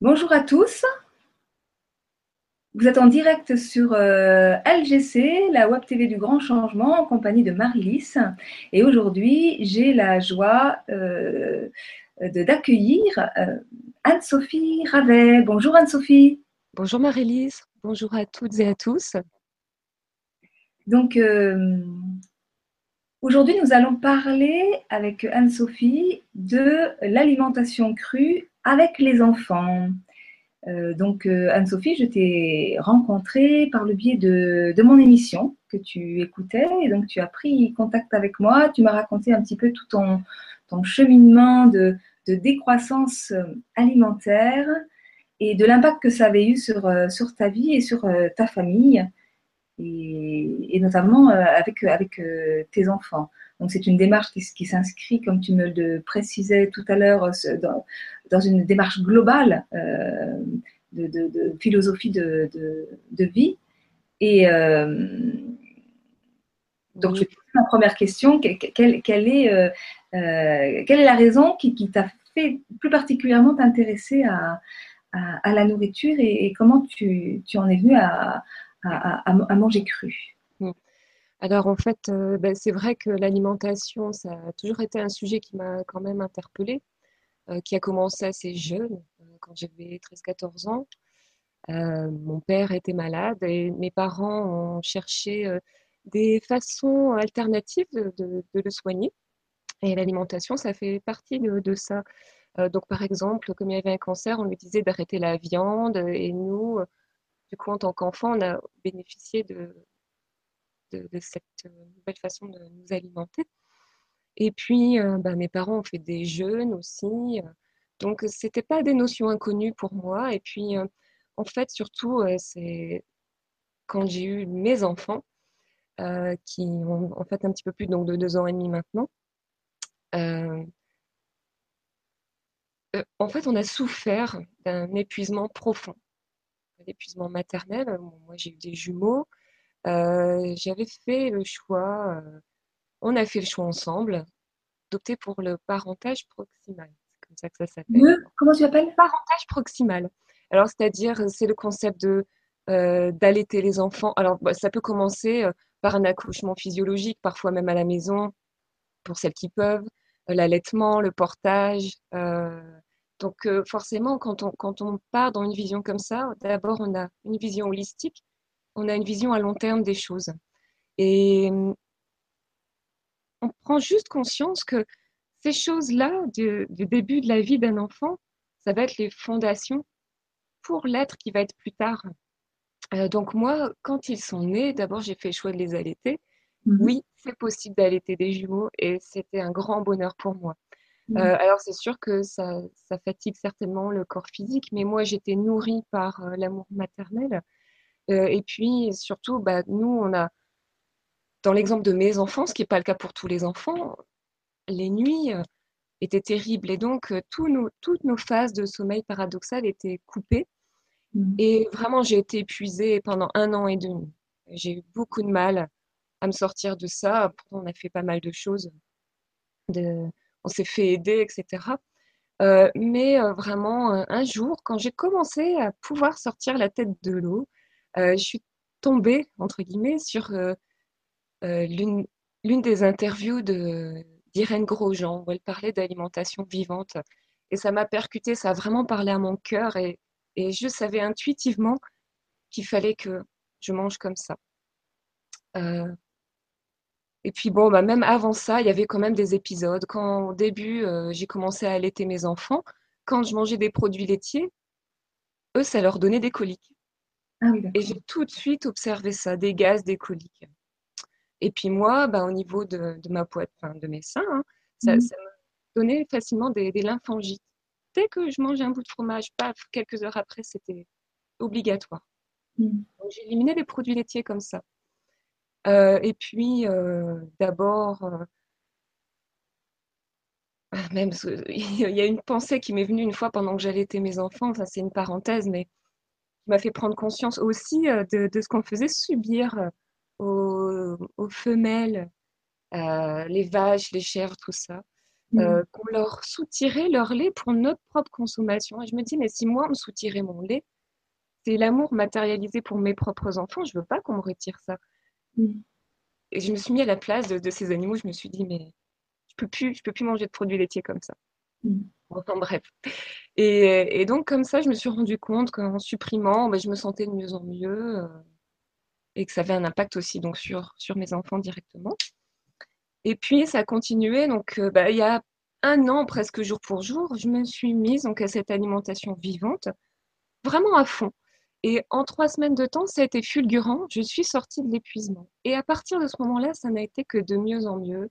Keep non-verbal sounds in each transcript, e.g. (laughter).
Bonjour à tous. Vous êtes en direct sur euh, LGC, la Web TV du Grand Changement, en compagnie de Marie-Lys. Et aujourd'hui, j'ai la joie euh, d'accueillir euh, Anne-Sophie Ravet. Bonjour Anne-Sophie. Bonjour Marie-Lys. Bonjour à toutes et à tous. Donc, aujourd'hui, nous allons parler avec Anne-Sophie de l'alimentation crue avec les enfants. Euh, donc, euh, Anne-Sophie, je t'ai rencontrée par le biais de, mon émission que tu écoutais. Et donc, tu as pris contact avec moi. Tu m'as raconté un petit peu tout ton, cheminement de, décroissance euh, alimentaire et de l'impact que ça avait eu sur, sur ta vie et sur ta famille, et, notamment avec tes enfants. Donc, c'est une démarche qui, s'inscrit, comme tu me le précisais tout à l'heure, dans, une démarche globale euh, de, philosophie de, vie. Et euh, donc, je ma première question quelle, est, euh, quelle est la raison qui, t'a fait plus particulièrement t'intéresser à, la nourriture et, comment tu, en es venu à manger cru? Alors en fait, euh, ben, c'est vrai que l'alimentation, ça a toujours été un sujet qui m'a quand même interpellée, euh, qui a commencé assez jeune, euh, quand j'avais 13-14 ans. mon père était malade et mes parents ont cherché des façons alternatives de, le soigner. Et l'alimentation, ça fait partie de, ça. donc par exemple, comme il y avait un cancer, on lui disait d'arrêter la viande et nous, du coup, en tant qu'enfant, on a bénéficié de, de, cette euh, nouvelle façon de nous alimenter. Et puis, euh, bah, mes parents ont fait des jeûnes aussi. Euh, donc, ce n'était pas des notions inconnues pour moi. Et puis, en fait, surtout, c'est quand j'ai eu mes enfants, qui ont en fait un petit peu plus donc, de deux ans et demi maintenant. en fait, on a souffert d'un épuisement profond, un épuisement maternel. Moi, j'ai eu des jumeaux. Euh, j'avais fait le choix, euh, on a fait le choix ensemble, d'opter pour le parentage proximal. C'est comme ça que ça s'appelle. comment tu l'appelles? Parentage proximal. Alors, c'est-à-dire, c'est le concept de euh, d'allaiter les enfants. Alors, bah, ça peut commencer par un accouchement physiologique, parfois même à la maison, pour celles qui peuvent, l'allaitement, le portage. donc, forcément, quand on, quand on part dans une vision comme ça, d'abord, on a une vision holistique on a une vision à long terme des choses. Et hum, on prend juste conscience que ces choses-là, du, début de la vie d'un enfant, ça va être les fondations pour l'être qui va être plus tard. Euh, donc moi, quand ils sont nés, d'abord j'ai fait le choix de les allaiter. Mhm. Oui, c'est possible d'allaiter des jumeaux et c'était un grand bonheur pour moi. Mhm. Euh, alors c'est sûr que ça, fatigue certainement le corps physique, mais moi j'étais nourrie par euh, l'amour maternel euh, et puis surtout, bah, nous, on a, dans l'exemple de mes enfants, ce qui n'est pas le cas pour tous les enfants, les nuits euh, étaient terribles. Et donc, euh, nos, toutes nos phases de sommeil paradoxal étaient coupées. Mmh. Et vraiment, j'ai été épuisée pendant un an et demi. J'ai eu beaucoup de mal à me sortir de ça. Pourtant, on a fait pas mal de choses. De, on s'est fait aider, etc. mais vraiment, un jour, quand j'ai commencé à pouvoir sortir la tête de l'eau, euh, je suis tombée, entre guillemets, sur euh, euh, l'une des interviews d'Irène Grosjean, où elle parlait d'alimentation vivante. Et ça m'a percuté, ça a vraiment parlé à mon cœur et, je savais intuitivement qu'il fallait que je mange comme ça. et puis bon, bah même avant ça, il y avait quand même des épisodes. Quand au début, j'ai commencé à allaiter mes enfants, quand je mangeais des produits laitiers, eux, ça leur donnait des coliques. Ah et j'ai tout de suite observé ça, des gaz, des coliques. Et puis moi, bah, au niveau de, ma poitrine, de mes seins, hein, ça, mmh. ça, me donnait facilement des, lymphangites. Dès que je mangeais un bout de fromage, paf, quelques heures après, c'était obligatoire. Donc j'ai éliminé les produits laitiers comme ça. Euh, et puis, euh, d'abord, euh, même (laughs) il y a une pensée qui m'est venue une fois pendant que j'allaitais mes enfants, ça c'est une parenthèse, mais m'a fait prendre conscience aussi euh, de, ce qu'on faisait subir euh, aux, femelles, euh, les vaches, les chèvres, tout ça. mm. qu'on leur soutirait leur lait pour notre propre consommation. Et je me dis, mais si moi, on me soutirait mon lait, c'est l'amour matérialisé pour mes propres enfants, je veux pas qu'on me retire ça. Mm. Et je me suis mis à la place de, ces animaux, je me suis dit, mais je peux plus, je peux plus manger de produits laitiers comme ça. Mm. Enfin bref. Et, donc comme ça, je me suis rendu compte qu'en supprimant, bah, je me sentais de mieux en mieux euh, et que ça avait un impact aussi donc sur, sur mes enfants directement. Et puis ça a continué. Donc euh, bah, il y a un an, presque jour pour jour, je me suis mise donc, à cette alimentation vivante, vraiment à fond. Et en trois semaines de temps, ça a été fulgurant. Je suis sortie de l'épuisement. Et à partir de ce moment-là, ça n'a été que de mieux en mieux.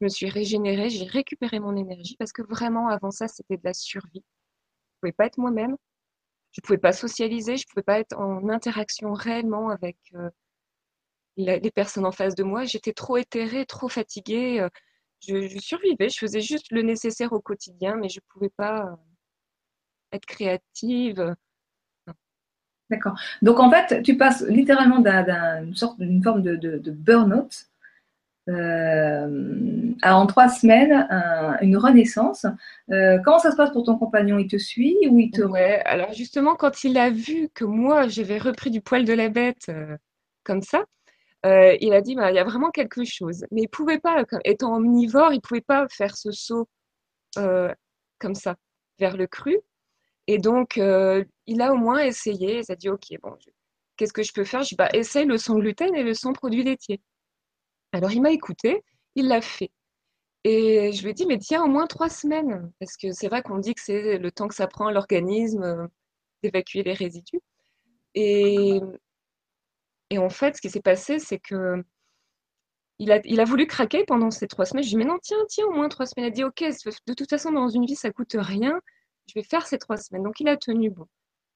Je me suis régénérée, j'ai récupéré mon énergie parce que vraiment, avant ça, c'était de la survie. Je pouvais pas être moi-même. Je pouvais pas socialiser. Je pouvais pas être en interaction réellement avec euh, les personnes en face de moi. J'étais trop éthérée, trop fatiguée. Euh, je, survivais. Je faisais juste le nécessaire au quotidien, mais je pouvais pas euh, être créative D'accord. Donc en fait, tu passes littéralement d'une sorte d'une forme de, burn-out euh, en trois semaines une renaissance. Euh, comment ça se passe pour ton compagnon? Il te suit ou il te Ouais. Alors justement, quand il a vu que moi j'avais repris du poil de la bête euh, comme ça, il a dit bah, il y a vraiment quelque chose. Mais il pouvait pas, étant omnivore, il pouvait pas faire ce saut comme ça vers le cru. Et donc, il a au moins essayé. Il s'est dit, OK, bon, qu'est-ce que je peux faire? Je dis, bah, essaye le sans gluten et le sans produits laitiers. Alors, il m'a écouté, il l'a fait. Et je lui ai dit, mais tiens, au moins trois semaines. Parce que c'est vrai qu'on dit que c'est le temps que ça prend l'organisme euh, d'évacuer les résidus. Et, en fait, ce qui s'est passé, c'est que il a, voulu craquer pendant ces trois semaines. Je lui ai dit, mais non, tiens, tiens, au moins trois semaines. Il a dit, OK, de toute façon, dans une vie, ça coûte rien je vais faire ces trois semaines. Donc, il a tenu bon.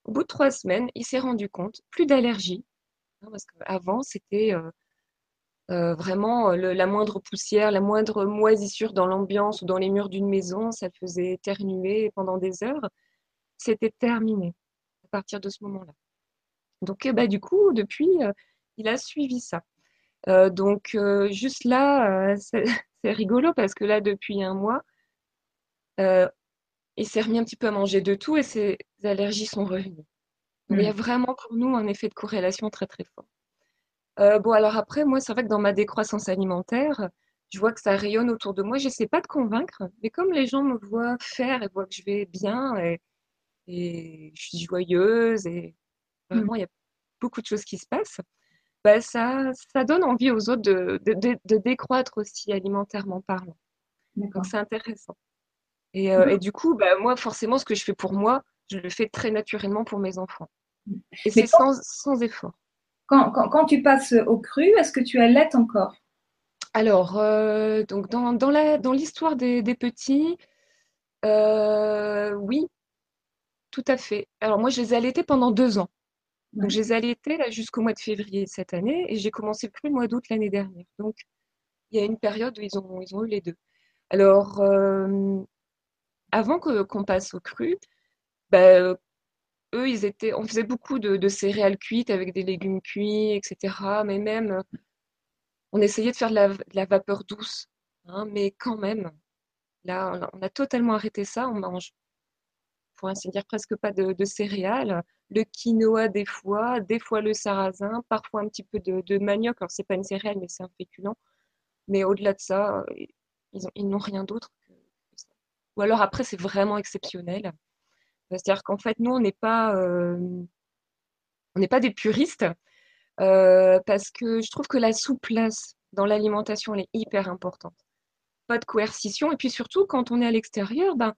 Au bout de trois semaines, il s'est rendu compte, plus d'allergie. Parce qu'avant, c'était euh, euh, vraiment euh, la moindre poussière, la moindre moisissure dans l'ambiance ou dans les murs d'une maison, ça faisait éternuer pendant des heures. C'était terminé à partir de ce moment-là. Donc, bah, du coup, depuis, il a suivi ça. donc, juste là, (laughs) c'est rigolo parce que là, depuis un mois, il s'est remis un petit peu à manger de tout et ses allergies sont revenues. Il y a mm. vraiment pour nous un effet de corrélation très très fort. Euh, bon, alors après, moi, c'est vrai que dans ma décroissance alimentaire, je vois que ça rayonne autour de moi. Je sais pas de convaincre, mais comme les gens me voient faire et voient que je vais bien et, je suis joyeuse et vraiment, mm. il y a beaucoup de choses qui se passent, bah, ça, ça donne envie aux autres de, de, de décroître aussi alimentairement parlant. Donc, c'est intéressant. Euh, et, du coup, bah, moi, forcément, ce que je fais pour moi, je le fais très naturellement pour mes enfants. Et c'est sans, sans, effort. Quand, quand, quand, tu passes au cru, est-ce que tu allaites encore? Alors, euh, donc dans, dans, la, dans l'histoire des, des, petits, euh, oui, tout à fait. Alors moi, je les ai allaités pendant deux ans. Donc, je les ai allaités là, jusqu'au mois de février cette année et j'ai commencé le cru le mois d'août l'année dernière. Donc, il y a une période où ils ont, ils ont eu les deux. Alors, avant qu'on passe au cru, bah, eux, ils étaient, on faisait beaucoup de, céréales cuites avec des légumes cuits, etc. Mais même, on essayait de faire de la, vapeur douce. Hein, mais quand même, là, on a totalement arrêté ça. On mange, pour ainsi dire, presque pas de, céréales. Le quinoa des fois, des fois le sarrasin, parfois un petit peu de, manioc. Alors, c'est pas une céréale, mais c'est un féculent. Mais au-delà de ça, ils n'ont rien d'autre ou alors après, c'est vraiment exceptionnel. C'est-à-dire qu'en fait, nous, on n'est pas, euh, pas des puristes euh, parce que je trouve que la souplesse dans l'alimentation, elle est hyper importante. Pas de coercition. Et puis surtout, quand on est à l'extérieur, ben,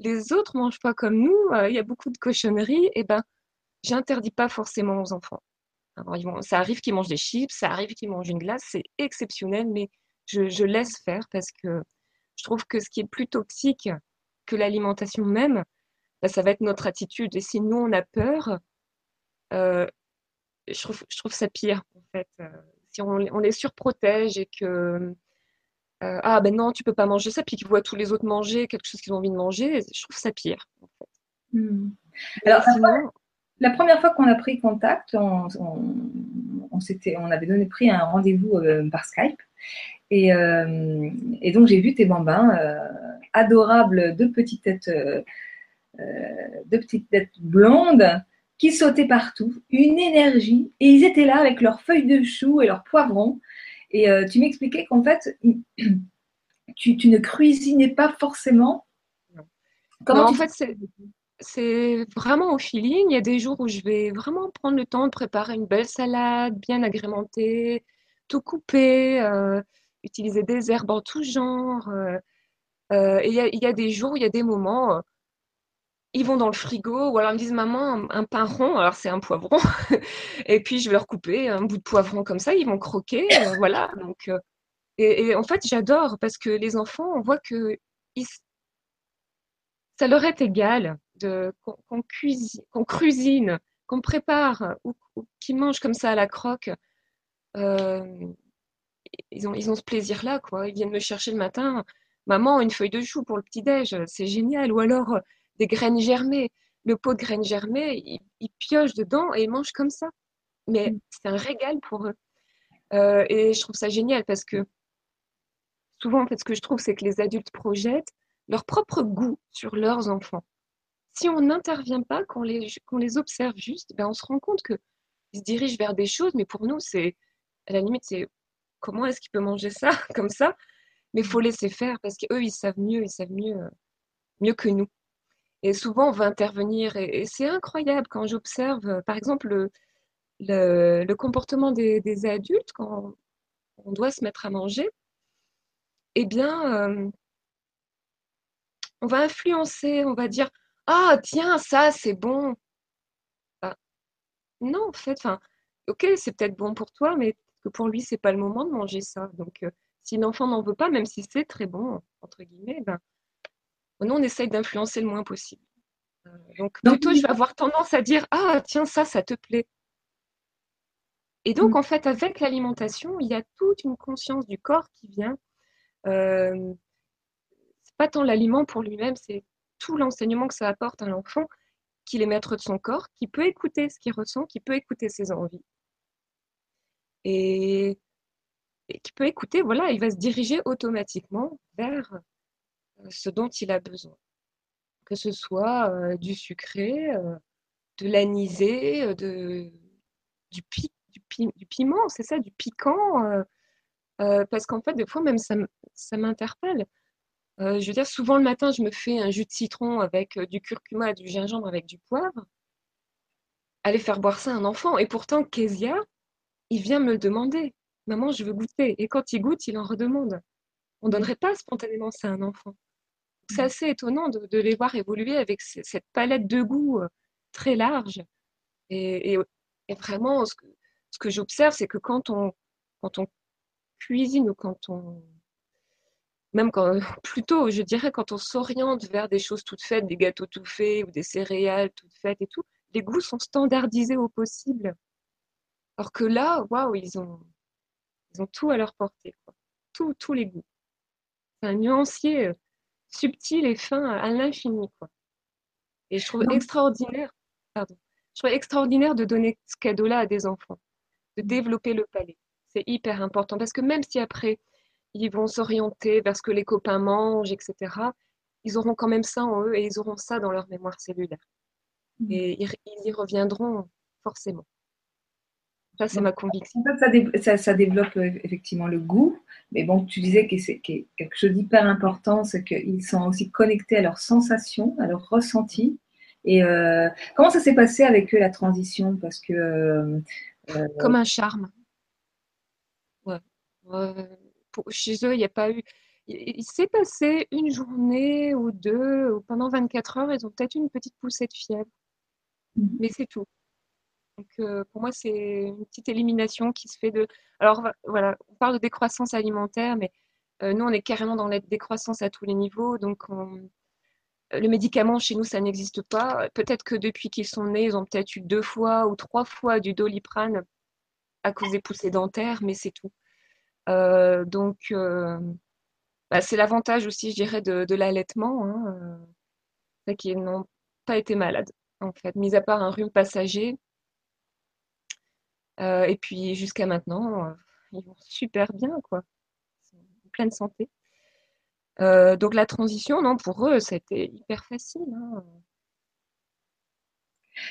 les autres mangent pas comme nous. Euh, il y a beaucoup de cochonneries. Et ben, j'interdis pas forcément aux enfants. ça arrive qu'ils mangent des chips, ça arrive qu'ils mangent une glace, c'est exceptionnel, mais je, laisse faire parce que je trouve que ce qui est plus toxique que l'alimentation même, bah, ça va être notre attitude. Et si nous, on a peur, euh, je, trouve, je trouve ça pire, en fait. Euh, si on, les surprotège et que euh, ah ben non, tu peux pas manger ça, puis qu'ils voient tous les auautres manger quelque chose qu'ils ont envie de manger, je trouve ça pire. En fait. Hmm. Alors, la première fois qu'on a pris contact, on, on, on avait donné pris un rendez-vous par Skype. Et, et donc, j'ai vu tes bambins adorables, deux petites têtes, deux petites têtes blondes qui sautaient partout, une énergie, et ils étaient là avec leurs feuilles de chou et leurs poivrons. Et tu m'expliquais qu'en fait, (clears throat) tu, tu, ne cuisinais pas forcément. Comment en fait, c'est vraiment au feeling. Il y a des jours où je vais vraiment prendre le temps de préparer une belle salade, bien agrémentée, tout couper, euh, utiliser des herbes en tout genre. Euh, euh, et il y a, il y a des jours où il y a des moments, ils vont dans le frigo ou alors ils me disent maman un, pain rond, alors c'est un poivron. (laughs) et puis je vais leur couper un bout de poivron comme ça, ils vont croquer, (coughs) voilà. Donc et, et, en fait j'adore parce que les enfants, on voit que ils, ça leur est égal de qu'on cuisine, qu'on cuisine, qu'on prépare ou, qu'ils mangent comme ça à la croque. Euh, ils, ont, ils ont ce plaisir-là, quoi. Ils viennent me chercher le matin. Maman, une feuille de chou pour le petit-déj, c'est génial. Ou alors euh, des graines germées. Le pot de graines germées, ils, piochent dedans et ils mangent comme ça. Mais mm. c'est un régal pour eux. Euh, et je trouve ça génial parce que souvent, en fait, ce que je trouve, c'est que les adultes projettent leur propre goût sur leurs enfants. Si on n'intervient pas, qu'on les, les observe juste, ben on se rend compte qu'ils se dirigent vers des choses, mais pour nous, c'est à la limite, c'est comment est-ce qu'il peut manger ça (laughs) comme ça? Mais il faut laisser faire parce qu'eux, ils savent mieux, ils savent mieux, mieux que nous. Et souvent, on va intervenir et, c'est incroyable quand j'observe, par exemple, le, comportement des, adultes quand on doit se mettre à manger. Eh bien, euh, on va influencer, on va dire Ah, tiens, ça, c'est bon. Non, en fait, enfin, ok, c'est peut-être bon pour toi, mais que pour lui, c'est pas le moment de manger ça? Donc, euh, si l'enfant n'en veut pas, même si c'est très bon, entre guillemets, ben, nous, on essaye d'influencer le moins possible. Euh, donc, plutôt, je vais avoir tendance à dire Ah, tiens, ça, ça te plaît. Et donc, mm. en fait, avec l'alimentation, il y a toute une conscience du corps qui vient. Euh, pas tant l'aliment pour lui-même, c'est tout l'enseignement que ça apporte à l'enfant, qu'il est maître de son corps, qui peut écouter ce qu'il ressent, qui peut écouter ses envies. Et, qui peut écouter, voilà, il va se diriger automatiquement vers ce dont il a besoin. Que ce soit euh, du sucré, euh, de l'anisé, de, du, du, piment, c'est ça, du piquant. parce qu'en fait, des fois, même ça m'interpelle. Euh, je veux dire, souvent le matin, je me fais un jus de citron avec euh, du curcuma, du gingembre, avec du poivre. Aller faire boire ça à un enfant. Et pourtant, Kezia, il vient me le demander. Maman, je veux goûter. Et quand il goûte, il en redemande. On ne donnerait pas spontanément ça à un enfant. C'est assez étonnant de, les voir évoluer avec cette palette de goûts euh, très large. Et, vraiment, ce que, ce que j'observe, c'est que quand on, quand on cuisine ou quand on même quand, (laughs) plutôt, je dirais, quand on s'oriente vers des choses toutes faites, des gâteaux tout faits ou des céréales toutes faites et tout, les goûts sont standardisés au possible. Alors que là, waouh, ils ont, ils ont tout à leur portée, tous les goûts. C'est un nuancier euh, subtil et fin à, l'infini, quoi. Et je trouve extraordinaire, pardon, je trouve extraordinaire de donner ce cadeau-là à des enfants, de développer le palais. C'est hyper important parce que même si après, ils vont s'orienter vers ce que les copains mangent, etc. Ils auront quand même ça en eux et ils auront ça dans leur mémoire cellulaire. Mmh. Et ils, y reviendront forcément. Ça, c'est ma conviction. Ça, ça, développe euh, effectivement le goût. Mais bon, tu disais que c'est quelque chose d'hyper important, c'est qu'ils sont aussi connectés à leurs sensations, à leurs ressentis. Et euh, comment ça s'est passé avec eux la transition? Parce que euh, comme un charme. Ouais chez eux, il n'y a pas eu. Il, s'est passé une journée ou deux, ou pendant 24 heures, ils ont peut-être une petite poussée de fièvre. Mhm. Mais c'est tout. Euh, pour moi, c'est une petite élimination qui se fait de. Alors, voilà, on parle de décroissance alimentaire, mais euh, nous, on est carrément dans la décroissance à tous les niveaux. Donc, le médicament, chez nous, ça n'existe pas. Peut-être que depuis qu'ils sont nés, ils ont peut-être eu deux fois ou trois fois du doliprane à cause des poussées dentaires, mais c'est tout. Euh, donc, euh, bah, c'est l'avantage aussi, je dirais, de, l'allaitement, hein, euh, qu'ils n'ont pas été malades, en fait, mis à part un rhume passager. Et puis jusqu'à maintenant, ils vont super bien, quoi. Ils sont en pleine santé. donc la transition, non, pour eux, c'était hyper facile. Hein.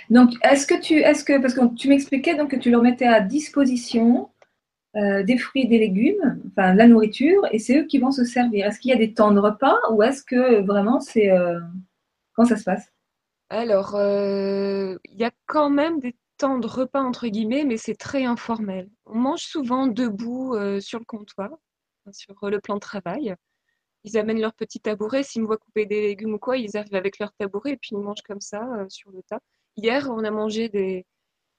Donc, est-ce que tu, est-ce que, parce que tu m'expliquais donc que tu leur mettais à disposition euh, des fruits et des légumes, enfin la nourriture, et c'est eux qui vont se servir. Est-ce qu'il y a des temps de repas ou est-ce que vraiment c'est euh, comment ça se passe? Alors, euh, il y a quand même des temps de repas entre guillemets, mais c'est très informel. On mange souvent debout sur le comptoir, sur le plan de travail. Ils amènent leur petit tabouret. S'ils me voient couper des légumes ou quoi, ils arrivent avec leur tabouret et puis ils mangent comme ça sur le tas. Hier, on a mangé des,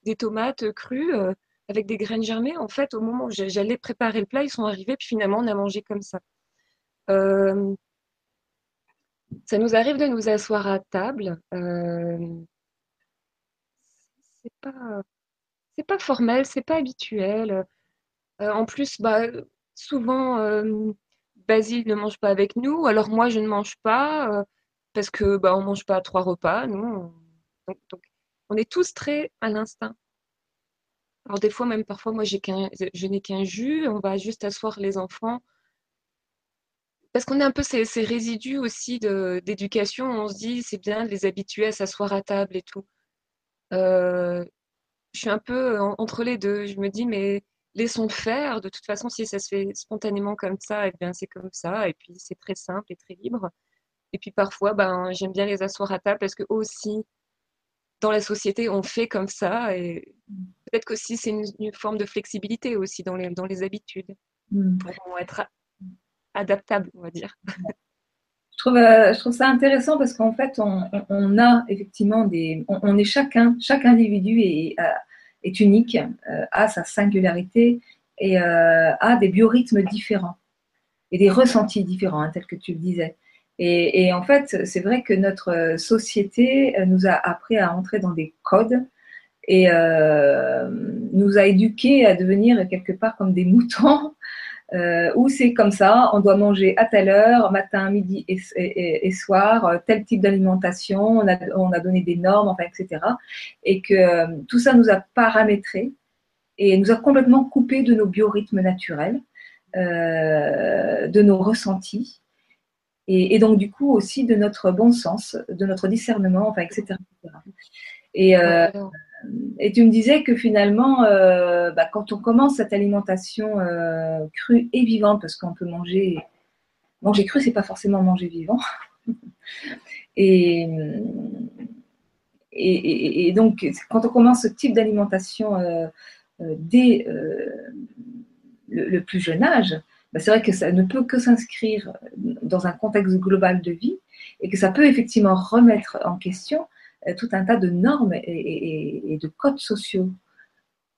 des tomates crues avec des graines germées. En fait, au moment où j'allais préparer le plat, ils sont arrivés, puis finalement, on a mangé comme ça. Euh, ça nous arrive de nous asseoir à table. Euh, c'est pas, c'est pas formel, c'est pas habituel. Euh, en plus, bah, souvent, Basile ne mange pas avec nous, alors moi, je ne mange pas parce que bah, on mange pas trois repas. Nous, donc, on est tous très à l'instinct. Alors des fois, même parfois, moi, j'ai je n'ai qu'un jus, on va juste asseoir les enfants. Parce qu'on a un peu ces, résidus aussi d'éducation, on se dit c'est bien de les habituer à s'asseoir à table et tout. Euh, je suis un peu entre les deux. Je me dis, mais laissons faire. De toute façon, si ça se fait spontanément comme ça, et eh bien c'est comme ça. Et puis c'est très simple et très libre. Et puis parfois, ben, j'aime bien les asseoir à table parce que aussi, dans la société, on fait comme ça. Et peut-être qu'aussi, c'est une, forme de flexibilité aussi dans les, dans les habitudes mm. pour être adaptable, on va dire. Je trouve, euh, je trouve ça intéressant parce qu'en fait, on, a effectivement des. On, est chacun, chaque individu est, euh, unique, euh, a sa singularité et a des biorhythmes différents et des ressentis différents, hein, tels que tu le disais. Et, en fait, c'est vrai que notre société nous a appris à entrer dans des codes et nous a éduqués à devenir quelque part comme des moutons, euh, où c'est comme ça, on doit manger à telle heure, matin, midi et, soir, tel type d'alimentation, on a, on a donné des normes, enfin, etc. Et que euh, tout ça nous a paramétrés et nous a complètement coupés de nos biorhythmes naturels, euh, de nos ressentis et, donc du coup aussi de notre bon sens, de notre discernement, enfin, etc. Et, euh, et tu me disais que finalement, euh, bah, quand on commence cette alimentation euh, crue et vivante, parce qu'on peut manger, manger cru, c'est pas forcément manger vivant. (laughs) et, donc, quand on commence ce type d'alimentation euh, dès le, plus jeune âge, bah, c'est vrai que ça ne peut que s'inscrire dans un contexte global de vie et que ça peut effectivement remettre en question tout un tas de normes et, de codes sociaux.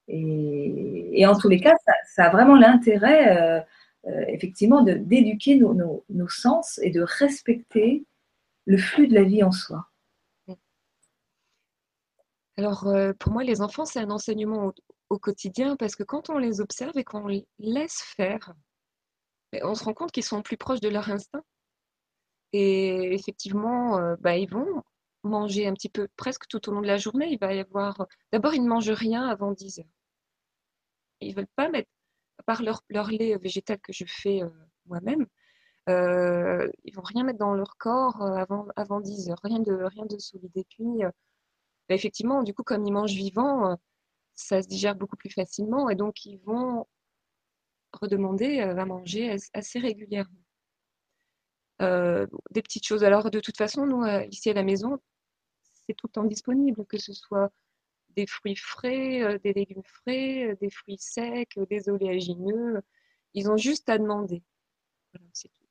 Et, en tous les cas, ça, a vraiment l'intérêt, euh, euh, effectivement, d'éduquer nos, nos, sens et de respecter le flux de la vie en soi. Alors, pour moi, les enfants, c'est un enseignement au, quotidien parce que quand on les observe et qu'on les laisse faire, on se rend compte qu'ils sont plus proches de leur instinct. Et effectivement, euh, bah, ils vont manger un petit peu presque tout au long de la journée. Il va y avoir. D'abord, ils ne mangent rien avant 10 heures. Ils ne veulent pas mettre, à part leur, lait végétal que je fais euh, moi-même, euh, ils ne vont rien mettre dans leur corps avant, avant 10 heures. Rien de, rien de solide. Et puis, bah, effectivement, du coup, comme ils mangent vivant, ça se digère beaucoup plus facilement. Et donc, ils vont redemander à manger assez régulièrement. Euh, des petites choses. Alors, de toute façon, nous, euh, ici à la maison, c'est tout le temps disponible, que ce soit des fruits frais, euh, des légumes frais, des fruits secs, des oléagineux. Ils ont juste à demander. C'est tout.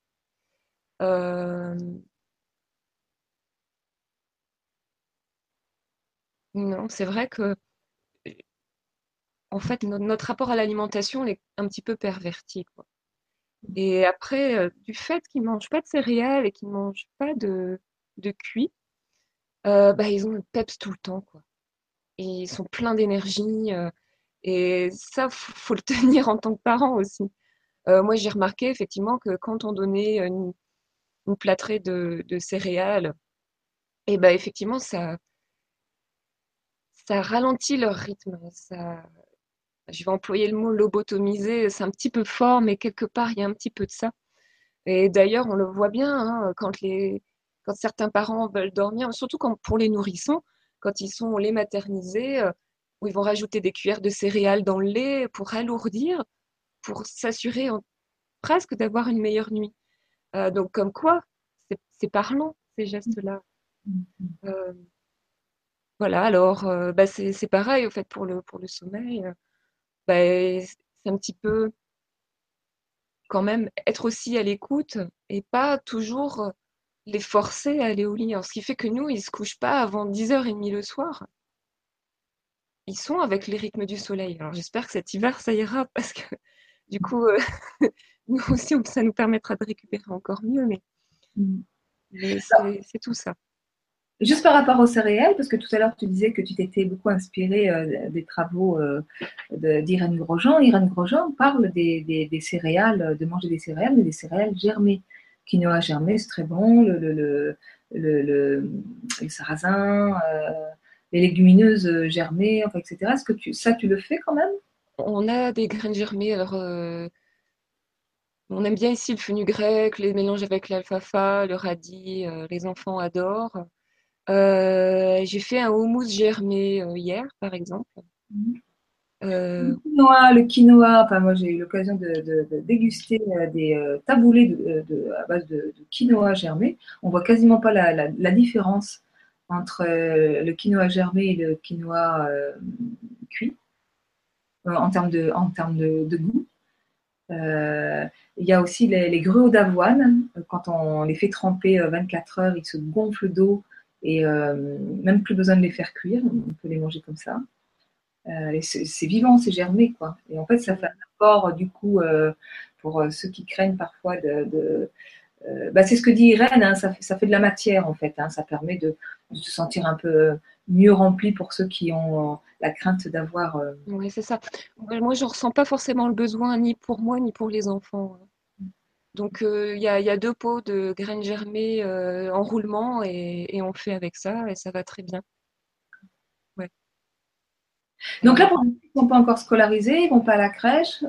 Non, c'est vrai que en fait, notre rapport à l'alimentation est un petit peu perverti. Et après, euh, du fait qu'ils ne mangent pas de céréales et qu'ils ne mangent pas de, de cuit, euh, bah, ils ont le peps tout le temps. Quoi. Ils sont pleins d'énergie. Euh, et ça, il faut le (laughs) tenir en tant que parent aussi. moi, j'ai remarqué effectivement que quand on donnait une, plâtrée de, de céréales, et bah, effectivement, ça, ça ralentit leur rythme. Ça, je vais employer le mot lobotomiser, c'est un petit peu fort, mais quelque part, il y a un petit peu de ça. Et d'ailleurs, on le voit bien hein, quand, les, quand certains parents veulent dormir, surtout quand, pour les nourrissons, quand ils sont lait maternisés, euh, où ils vont rajouter des cuillères de céréales dans le lait pour alourdir, pour s'assurer presque d'avoir une meilleure nuit. Euh, donc, comme quoi, c'est parlant, ces gestes-là. Mm-hmm. Euh, voilà, alors, bah, c'est pareil, au fait, pour le, pour le sommeil. Bah, c'est un petit peu quand même être aussi à l'écoute et pas toujours les forcer à aller au lit. ce qui fait que nous, ils ne se couchent pas avant 10h30 le soir. Ils sont avec les rythmes du soleil. Alors j'espère que cet hiver, ça ira parce que du coup, euh, (laughs) nous aussi, ça nous permettra de récupérer encore mieux. Mais, mm. c'est tout ça. Juste par rapport aux céréales, parce que tout à l'heure tu disais que tu t'étais beaucoup inspiré euh, des travaux euh, d'Irène Grosjean. Irène Grosjean parle des, céréales, de manger des céréales, mais des céréales germées quinoa germé, c'est très bon, le, sarrasin, euh, les légumineuses germées, etc. Est-ce que ça, tu le fais quand même? On a des graines germées. Alors, euh, on aime bien ici le fenugrec, les mélanges avec l'alfalfa, le radis, les enfants adorent. J'ai fait un houmous germé hier, par exemple. Mhm. Euh, le quinoa, le quinoa, enfin moi j'ai eu l'occasion de, déguster euh, des euh, taboulés de, à base de, quinoa germé. On voit quasiment pas la, différence entre le quinoa germé et le quinoa cuit en termes de, en termes de, goût. il y a aussi les, les gruaux d'avoine. Quand on les fait tremper 24 heures, ils se gonflent d'eau et même plus besoin de les faire cuire. On peut les manger comme ça. Euh, c'est vivant, c'est germé, quoi. Et en fait, ça fait un apport, du coup, euh, pour euh, ceux qui craignent parfois de. bah, c'est ce que dit Irène, hein, ça, fait, de la matière, en fait. Hein, ça permet de, se sentir un peu mieux rempli pour ceux qui ont la crainte d'avoir. Oui, c'est ça. Moi, je ne ressens pas forcément le besoin, ni pour moi, ni pour les enfants. Donc, il y, a deux pots de graines germées en roulement et, et, on fait avec ça et ça va très bien. Donc là, pour les qui ne sont pas encore scolarisés, ils ne vont pas à la crèche?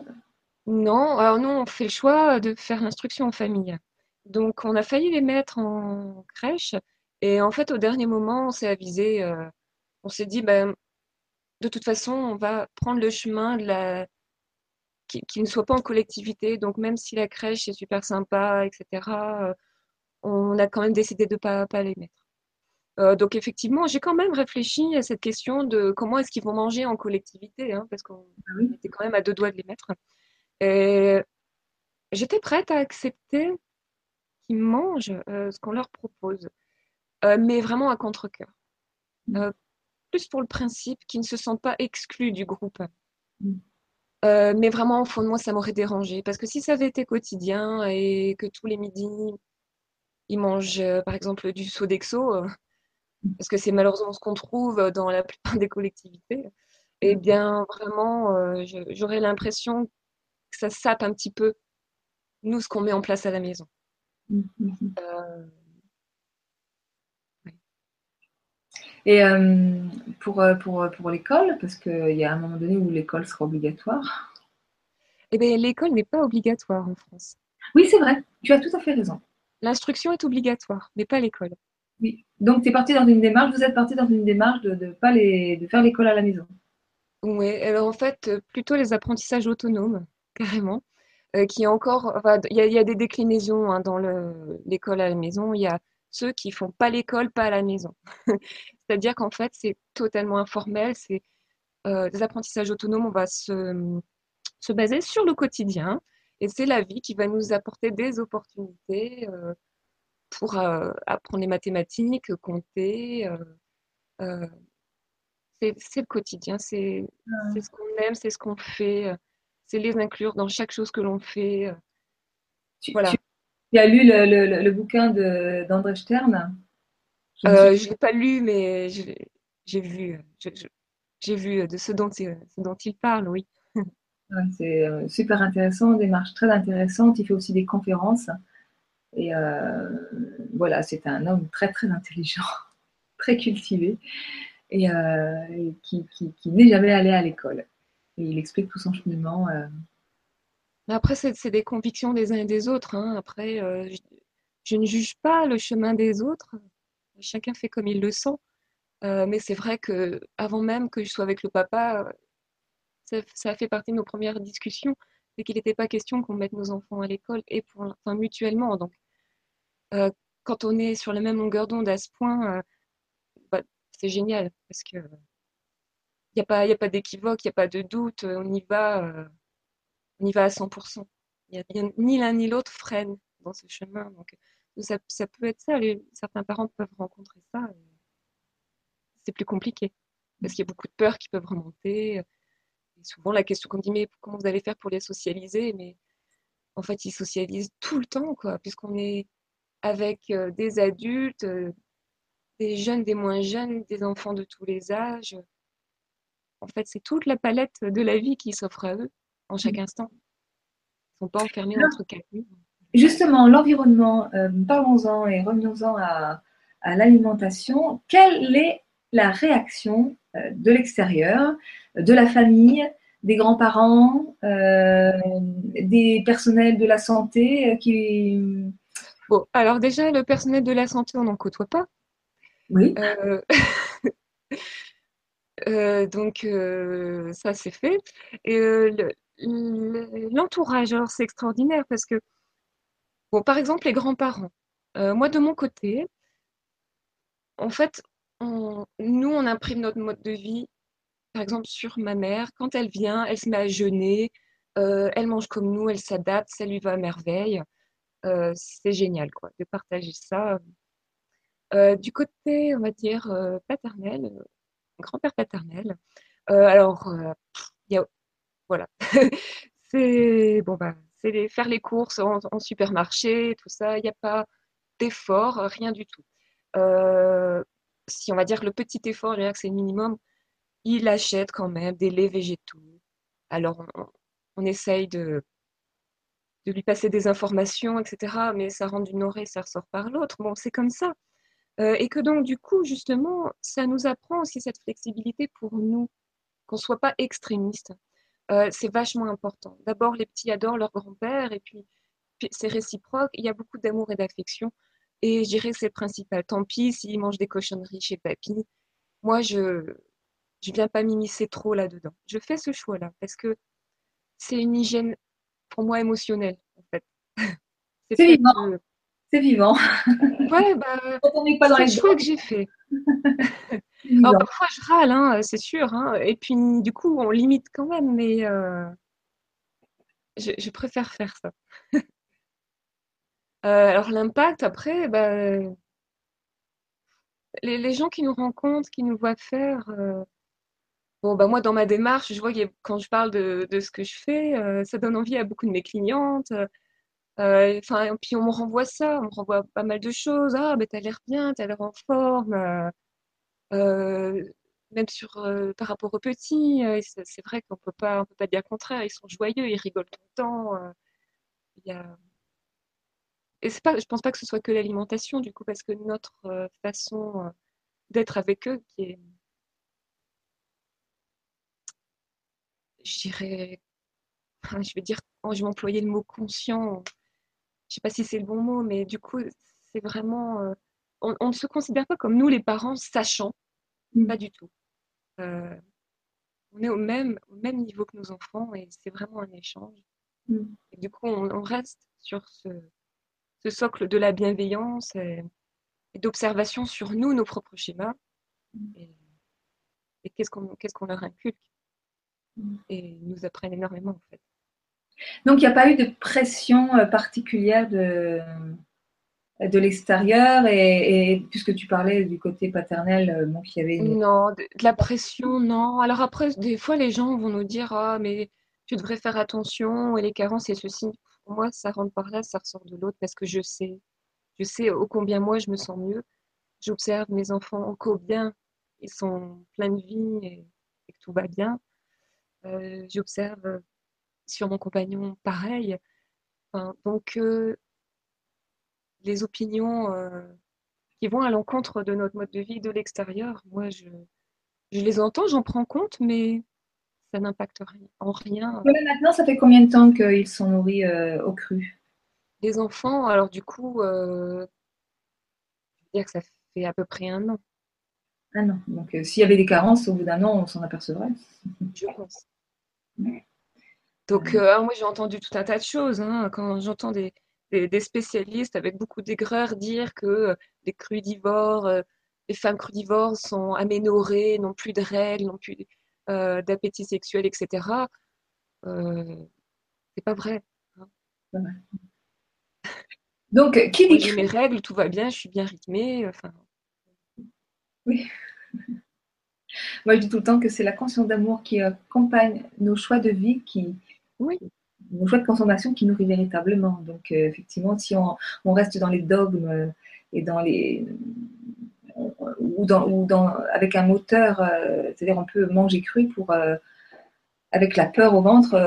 Non, alors nous, on fait le choix de faire l'instruction en famille. Donc, on a failli les mettre en crèche. Et en fait, au dernier moment, on s'est avisé, euh, on s'est dit, ben, de toute façon, on va prendre le chemin de la... qui, ne soit pas en collectivité. Donc, même si la crèche est super sympa, etc., euh, on a quand même décidé de ne pas, pas les mettre. Euh, donc effectivement, j'ai quand même réfléchi à cette question de comment est-ce qu'ils vont manger en collectivité, hein, parce qu'on ah était quand même à deux doigts de les mettre. Et j'étais prête à accepter qu'ils mangent euh, ce qu'on leur propose, euh, mais vraiment à contre-cœur. Mmh. plus pour le principe qu'ils ne se sentent pas exclus du groupe. Mmh. mais vraiment, au fond de moi, ça m'aurait dérangé. Parce que si ça avait été quotidien et que tous les midis, ils mangent, par exemple, du Sodexo, parce que c'est malheureusement ce qu'on trouve dans la plupart des collectivités, eh mmh. bien vraiment, euh, j'aurais l'impression que ça sape un petit peu nous ce qu'on met en place à la maison. Mmh, mmh, euh, Et euh, pour, pour, pour l'école, parce qu'il y a un moment donné où l'école sera obligatoire. Eh bien, l'école n'est pas obligatoire en France. Oui, c'est vrai, tu as tout à fait raison. L'instruction est obligatoire, mais pas l'école. Oui. Donc, tu es parti dans une démarche, vous êtes parti dans une démarche de, de, pas les, de faire l'école à la maison. Oui, alors en fait, plutôt les apprentissages autonomes, (laughs) carrément. Euh, qui encore, il y, a des déclinaisons hein, dans l'école à la maison. Il y a ceux qui font pas l'école, pas à la maison. (laughs) C'est-à-dire qu'en fait, c'est totalement informel. C'est euh, des apprentissages autonomes. On va se, se baser sur le quotidien. Et c'est la vie qui va nous apporter des opportunités. Euh, pour euh, apprendre les mathématiques, compter. C'est le quotidien, c'est ce qu'on aime, c'est ce qu'on fait, c'est les inclure dans chaque chose que l'on fait. Tu, voilà. Tu, as lu le, le, bouquin d'André Stern? Je ne l'ai pas lu, mais j'ai vu, j'ai vu de ce dont, ce dont il parle, oui. (laughs) c'est super intéressant, démarche très intéressante. Il fait aussi des conférences. Et euh, voilà, c'est un homme très très intelligent, (laughs) très cultivé, et, euh, qui, qui, n'est jamais allé à l'école. Et il explique tout son cheminement. Euh, après, c'est des convictions des uns et des autres. Hein. Après, euh, je, ne juge pas le chemin des autres. Chacun fait comme il le sent. Euh, mais c'est vrai que avant même que je sois avec le papa, ça, a fait partie de nos premières discussions, c'est qu'il n'était pas question qu'on mette nos enfants à l'école et pour, enfin, mutuellement. Donc, euh, quand on est sur la même longueur d'onde à ce point, bah, c'est génial parce que il n'y a pas, pas d'équivoque, il n'y a pas de doute, on y va à 100%. Y ni l'un ni l'autre freine dans ce chemin. Ça, ça peut être ça. certains parents peuvent rencontrer ça. C'est plus compliqué parce qu'il y a beaucoup de peurs qui peuvent remonter. Et souvent, la question qu'on dit, mais comment vous allez faire pour les socialiser Mais en fait, ils socialisent tout le temps, quoi, puisqu'on est avec euh, des adultes, euh, des jeunes, des moins jeunes, des enfants de tous les âges. En fait, c'est toute la palette de la vie qui s'offre à eux en chaque mm. instant. Ils ne sont pas enfermés entre quatre Justement, l'environnement, euh, parlons-en et revenons-en à, l'alimentation. Quelle est la réaction euh, de l'extérieur, de la famille, des grands-parents, euh, des personnels de la santé qui... Bon, alors déjà, le personnel de la santé, on n'en côtoie pas. Oui. (laughs) donc, ça, c'est fait. Et le, l'entourage, alors c'est extraordinaire parce que, bon, par exemple, les grands-parents. Euh, moi, de mon côté, en fait, nous, on imprime notre mode de vie, par exemple, sur ma mère. Quand elle vient, elle se met à jeûner, euh, elle mange comme nous, elle s'adapte, ça lui va à merveille. Euh, c'est génial, quoi, de partager ça. du côté, on va dire, paternel, grand-père paternel, alors, voilà. (laughs) c'est bon, bah, c'est faire les courses en, supermarché, tout ça. Il n'y a pas d'effort, rien du tout. Euh, si on va dire le petit effort, je que c'est le minimum, il achète quand même des laits végétaux. Alors, on, essaye de, de lui passer des informations, etc. Mais ça rentre d'une oreille, ça ressort par l'autre. Bon, c'est comme ça. Euh, et que donc, du coup, justement, ça nous apprend aussi cette flexibilité pour nous, qu'on ne soit pas extrémiste. Euh, c'est vachement important. D'abord, les petits adorent leur grand-père et puis, c'est réciproque. Il y a beaucoup d'amour et d'affection. Et je dirais que c'est le principal. Tant pis s'ils mangent des cochonneries chez papy. Moi, je ne viens pas m'immiscer trop là-dedans. Je fais ce choix-là parce que c'est une hygiène pour moi émotionnelle, en fait. (laughs) c'est vivant. C'est (laughs) vivant. Ouais, bah, c'est le choix que j'ai fait. (laughs) Alors, parfois, je râle, hein, c'est sûr. Hein. Et puis, du coup, on limite quand même, mais euh, je, préfère faire ça. (laughs) Euh, alors, l'impact, après, bah, les, gens qui nous rencontrent, qui nous voient faire. Euh, bon, bah, moi, dans ma démarche, je vois que quand je parle de, de ce que je fais, ça donne envie à beaucoup de mes clientes. Enfin, puis on me renvoie ça, on me renvoie pas mal de choses. Ah, ben t'as l'air bien, t'as l'air en forme. Euh, même sur, euh, par rapport aux petits, euh, c'est vrai qu'on peut pas, on peut pas dire le contraire. Ils sont joyeux, ils rigolent tout le temps. Il y. Et c'est pas, je pense pas que ce soit que l'alimentation, du coup, parce que notre façon d'être avec eux, qui est, je dirais, (laughs) je vais dire, je vais employer le mot conscient. Je sais pas si c'est le bon mot, mais du coup, c'est vraiment on, ne se considère pas comme nous, les parents, sachants. Mm. Pas du tout. Euh, on est au même, au même niveau que nos enfants et c'est vraiment un échange. Mm. Et du coup, on, reste sur ce, socle de la bienveillance et, d'observation sur nous, nos propres schémas. Mm. Et, qu'est-ce qu'on leur inculque? Et ils nous apprennent énormément, en fait. Donc, il n'y a pas eu de pression euh, particulière de, de l'extérieur et, puisque tu parlais du côté paternel, euh, donc il y avait non de, la pression non. Alors après des fois les gens vont nous dire ah mais tu devrais faire attention et les carences et ceci. Pour moi ça rentre par là, ça ressort de l'autre parce que je sais, je sais ô combien moi je me sens mieux. J'observe mes enfants au combien ils sont pleins de vie et, que tout va bien. Euh, j'observe sur mon compagnon pareil. donc euh, les opinions euh, qui vont à l'encontre de notre mode de vie de l'extérieur, moi, je, je les entends, j'en prends compte, mais ça n'impacte en rien. maintenant, ça fait combien de temps qu'ils sont nourris au cru? Les enfants, alors du coup, je veux dire que ça fait à peu près un an. Un an. Donc, s'il y avait des carences, au bout d'un an, on s'en apercevrait. Je pense. Donc, moi, j'ai entendu tout un tas de choses. Hein, quand j'entends des, des, spécialistes avec beaucoup d'aigreur dire que les crudivores, les femmes crudivores sont aménorées, n'ont plus de règles, n'ont plus euh, d'appétit sexuel, etc. Euh, c'est pas vrai. Hein. Donc, qui dit J'ai mes règles, tout va bien, je suis bien rythmée. Enfin... Oui. (laughs) Moi, je dis tout le temps que c'est la conscience d'amour qui accompagne nos choix de vie, qui, oui nos choix de consommation qui nourrit véritablement. Donc, euh, effectivement, si on, reste dans les dogmes et dans les. ou, dans, avec un moteur, euh, c'est-à-dire on peut manger cru pour. Euh, avec la peur au ventre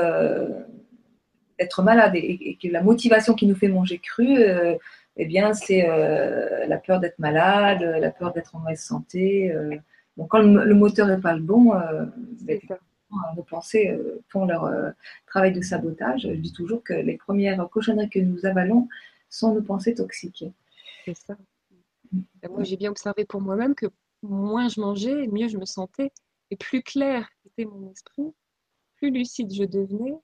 d'être malade et, que la motivation qui nous fait manger cru, eh bien, c'est la peur d'être malade, la peur d'être en mauvaise santé. donc, quand le, moteur n'est pas le bon, nos pensées euh, font leur euh, travail de sabotage. Je dis toujours que les premières cochonneries que nous avalons sont nos pensées toxiques. C'est ça. moi, j'ai bien observé pour moi-même que moins je mangeais, mieux je me sentais, et plus clair était mon esprit, plus lucide je devenais,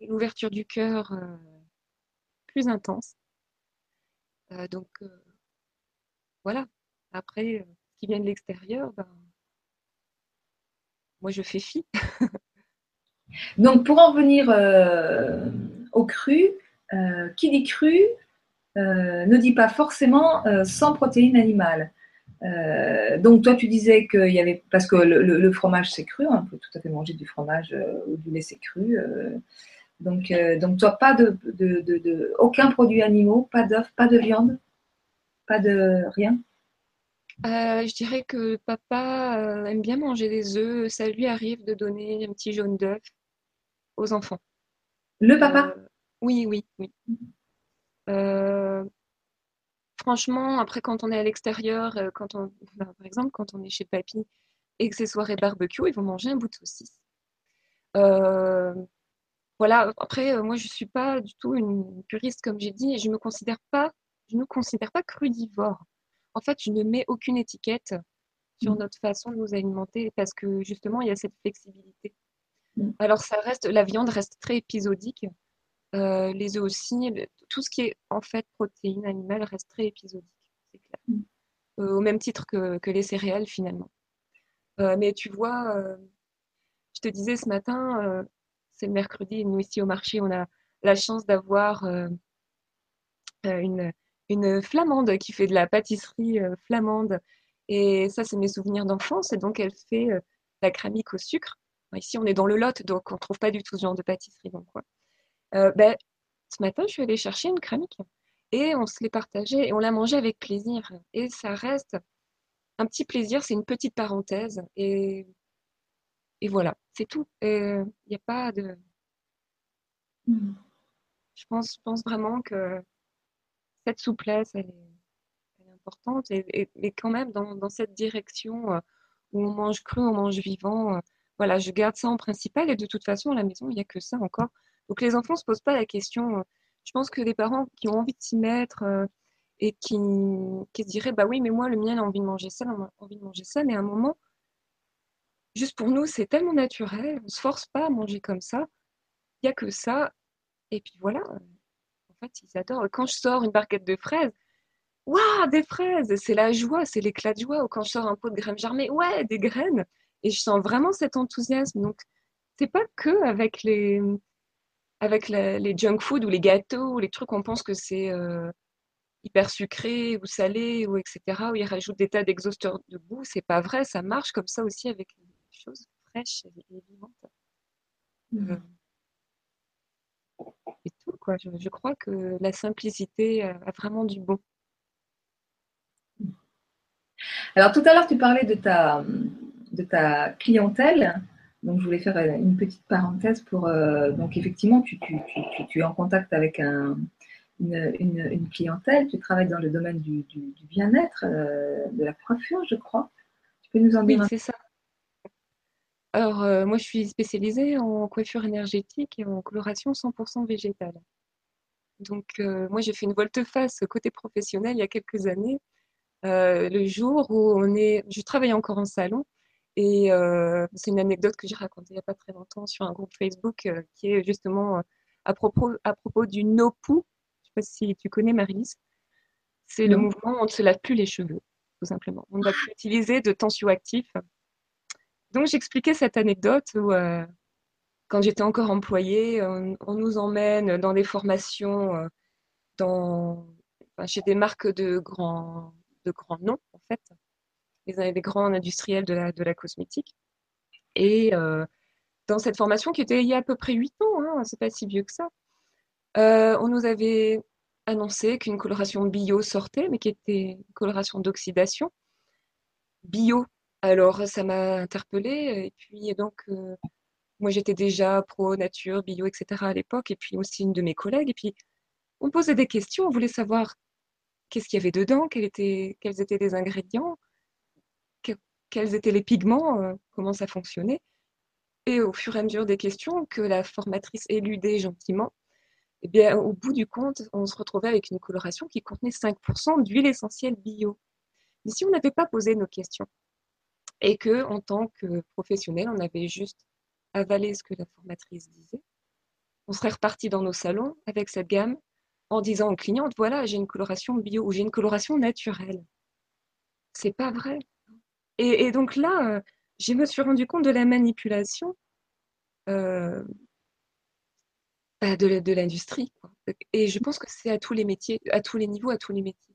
et l'ouverture du cœur euh, plus intense. donc, voilà. Après, ce qui vient de l'extérieur, ben, moi je fais fi. (laughs) Donc pour en venir euh, au cru, euh, qui dit cru euh, ne dit pas forcément sans protéines animales. donc toi tu disais qu'il y avait parce que le, fromage c'est cru, on peut tout à fait manger du fromage ou du lait c'est cru. donc donc toi pas de, de aucun produit animaux, pas d'œufs, pas de viande, pas de rien? Euh, je dirais que papa euh, aime bien manger des œufs. Ça lui arrive de donner un petit jaune d'œuf aux enfants. Le papa? euh, Oui, oui, oui. franchement, après, quand on est à l'extérieur, quand on, par exemple, quand on est chez papy et que c'est soirée barbecue, ils vont manger un bout de saucisse. voilà, après, moi, je ne suis pas du tout une puriste, comme j'ai dit, et je ne me considère pas, je ne considère pas crudivore en fait, je ne mets aucune étiquette sur mmh. notre façon de nous alimenter parce que justement, il y a cette flexibilité. Mmh. Alors, ça reste, la viande reste très épisodique. Euh, les œufs aussi, tout ce qui est en fait protéines animales reste très épisodique, c'est clair. Mmh. Euh, au même titre que, les céréales finalement. Euh, mais tu vois, je te disais ce matin, c'est le mercredi, nous ici au marché, on a la chance d'avoir une, une flamande qui fait de la pâtisserie euh, flamande. Et ça, c'est mes souvenirs d'enfance. Et donc, elle fait euh, la cramique au sucre. ici, on est dans le Lot, donc on ne trouve pas du tout ce genre de pâtisserie. Donc, euh, ben, ce matin, je suis allée chercher une cramique et on se l'est partagée et on l'a mangée avec plaisir. Et ça reste un petit plaisir, c'est une petite parenthèse. Et, et voilà, c'est tout. Il n'y a pas de. Mmh. Je pense, je pense vraiment que cette souplesse, elle est, importante. Et, quand même, dans, cette direction euh, où on mange cru, on mange vivant, euh, voilà, je garde ça en principal. Et de toute façon, à la maison, il n'y a que ça encore. Donc les enfants ne se posent pas la question. Euh, je pense que des parents qui ont envie de s'y mettre et qui, se diraient, bah oui, mais moi, le mien a envie de manger ça, a envie de manger ça. Mais à un moment, juste pour nous, c'est tellement naturel. On ne se force pas à manger comme ça. Il n'y a que ça. Et puis voilà, fait, ils adorent. Quand je sors une barquette de fraises, waouh, des fraises, c'est la joie, c'est l'éclat de joie. Ou quand je sors un pot de graines germées, ouais, des graines. Et je sens vraiment cet enthousiasme. Donc, c'est pas que avec les, avec les junk food ou les gâteaux ou les trucs, on pense que c'est euh, hyper sucré ou salé ou etc. Où ils rajoutent des tas d'exhausteurs de goût. C'est pas vrai, ça marche comme ça aussi avec les choses fraîches et vivantes. Mmh. Euh. Quoi. Je, crois que la simplicité a vraiment du bon. Alors tout à l'heure, tu parlais de ta, de ta clientèle. Donc je voulais faire une petite parenthèse pour... Euh, donc effectivement, tu, tu, tu, es en contact avec un, une, une, clientèle, tu travailles dans le domaine du, du, bien-être, euh, de la coiffure, je crois. Tu peux nous en dire Oui, c'est ça. Alors, euh, moi, je suis spécialisée en coiffure énergétique et en coloration 100% végétale. Donc, euh, moi, j'ai fait une volte-face côté professionnel il y a quelques années, euh, le jour où on est, je travaillais encore en salon, et c'est une anecdote que j'ai racontée il n'y a pas très longtemps sur un groupe Facebook qui est justement à propos, à propos du no-poo. Je ne sais pas si tu connais Marilise. C'est le mouvement où on ne se lave plus les cheveux, tout simplement. On ne va plus utiliser de tensioactifs. Donc j'expliquais cette anecdote où euh, quand j'étais encore employée, on, nous emmène dans des formations euh, chez des marques de grands, de noms, en fait, des, des grands industriels de la, de la cosmétique. Et euh, dans cette formation qui était il y a à peu près 8 ans, hein, c'est pas si vieux que ça, on nous avait annoncé qu'une coloration bio sortait, mais qui était une coloration d'oxydation. Bio, alors ça m'a interpellée, et puis donc moi j'étais déjà pro nature, bio, etc. à l'époque, et puis aussi une de mes collègues, et puis on posait des questions, on voulait savoir qu'est-ce qu'il y avait dedans, quels étaient, quels étaient les ingrédients, quels étaient les pigments, comment ça fonctionnait. Et au fur et à mesure des questions que la formatrice éludait gentiment, eh bien, au bout du compte, on se retrouvait avec une coloration qui contenait 5% d'huile essentielle bio. Mais si on n'avait pas posé nos questions et que, en tant que professionnel, on avait juste avalé ce que la formatrice disait, on serait reparti dans nos salons avec cette gamme en disant aux clientes voilà, j'ai une coloration bio ou j'ai une coloration naturelle. C'est pas vrai. Et, donc là, euh, je me suis rendu compte de la manipulation euh, bah, de, l'industrie. Et je pense que c'est à tous les métiers, à tous les niveaux, à tous les métiers.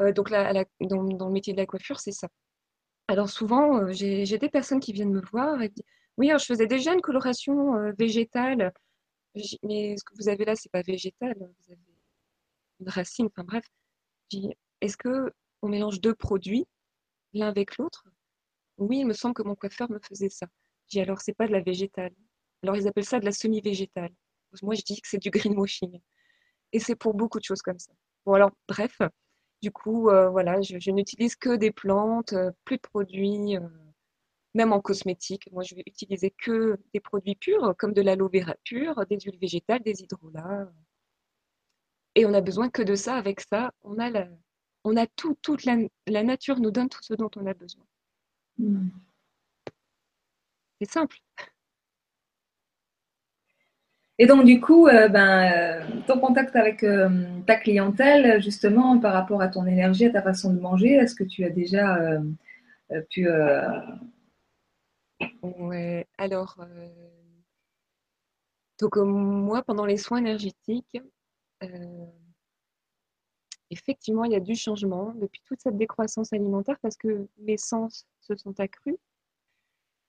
Euh, donc là, dans, le métier de la coiffure, c'est ça. Alors souvent, euh, j'ai des personnes qui viennent me voir et disent Oui, je faisais déjà une coloration euh, végétale, mais ce que vous avez là, c'est pas végétal, vous avez une racine, enfin bref. Est-ce que on mélange deux produits l'un avec l'autre? Oui, il me semble que mon coiffeur me faisait ça. J'ai alors c'est pas de la végétale. Alors ils appellent ça de la semi-végétale. Moi, je dis que c'est du greenwashing. Et c'est pour beaucoup de choses comme ça. Bon, alors, bref, du coup, euh, voilà, je, n'utilise que des plantes, euh, plus de produits, euh, même en cosmétique. Moi, je vais utiliser que des produits purs, comme de l'aloe vera pur, des huiles végétales, des hydrolats. Et on a besoin que de ça. Avec ça, on a, la, on a tout, toute la, nature nous donne tout ce dont on a besoin. Hmm. C'est simple. Et donc, du coup, euh, ben, euh, ton contact avec euh, ta clientèle, justement, par rapport à ton énergie, à ta façon de manger, est-ce que tu as déjà pu. Ouais, alors. Donc, moi, pendant les soins énergétiques, effectivement, il y a du changement depuis toute cette décroissance alimentaire parce que mes sens se sont accrus.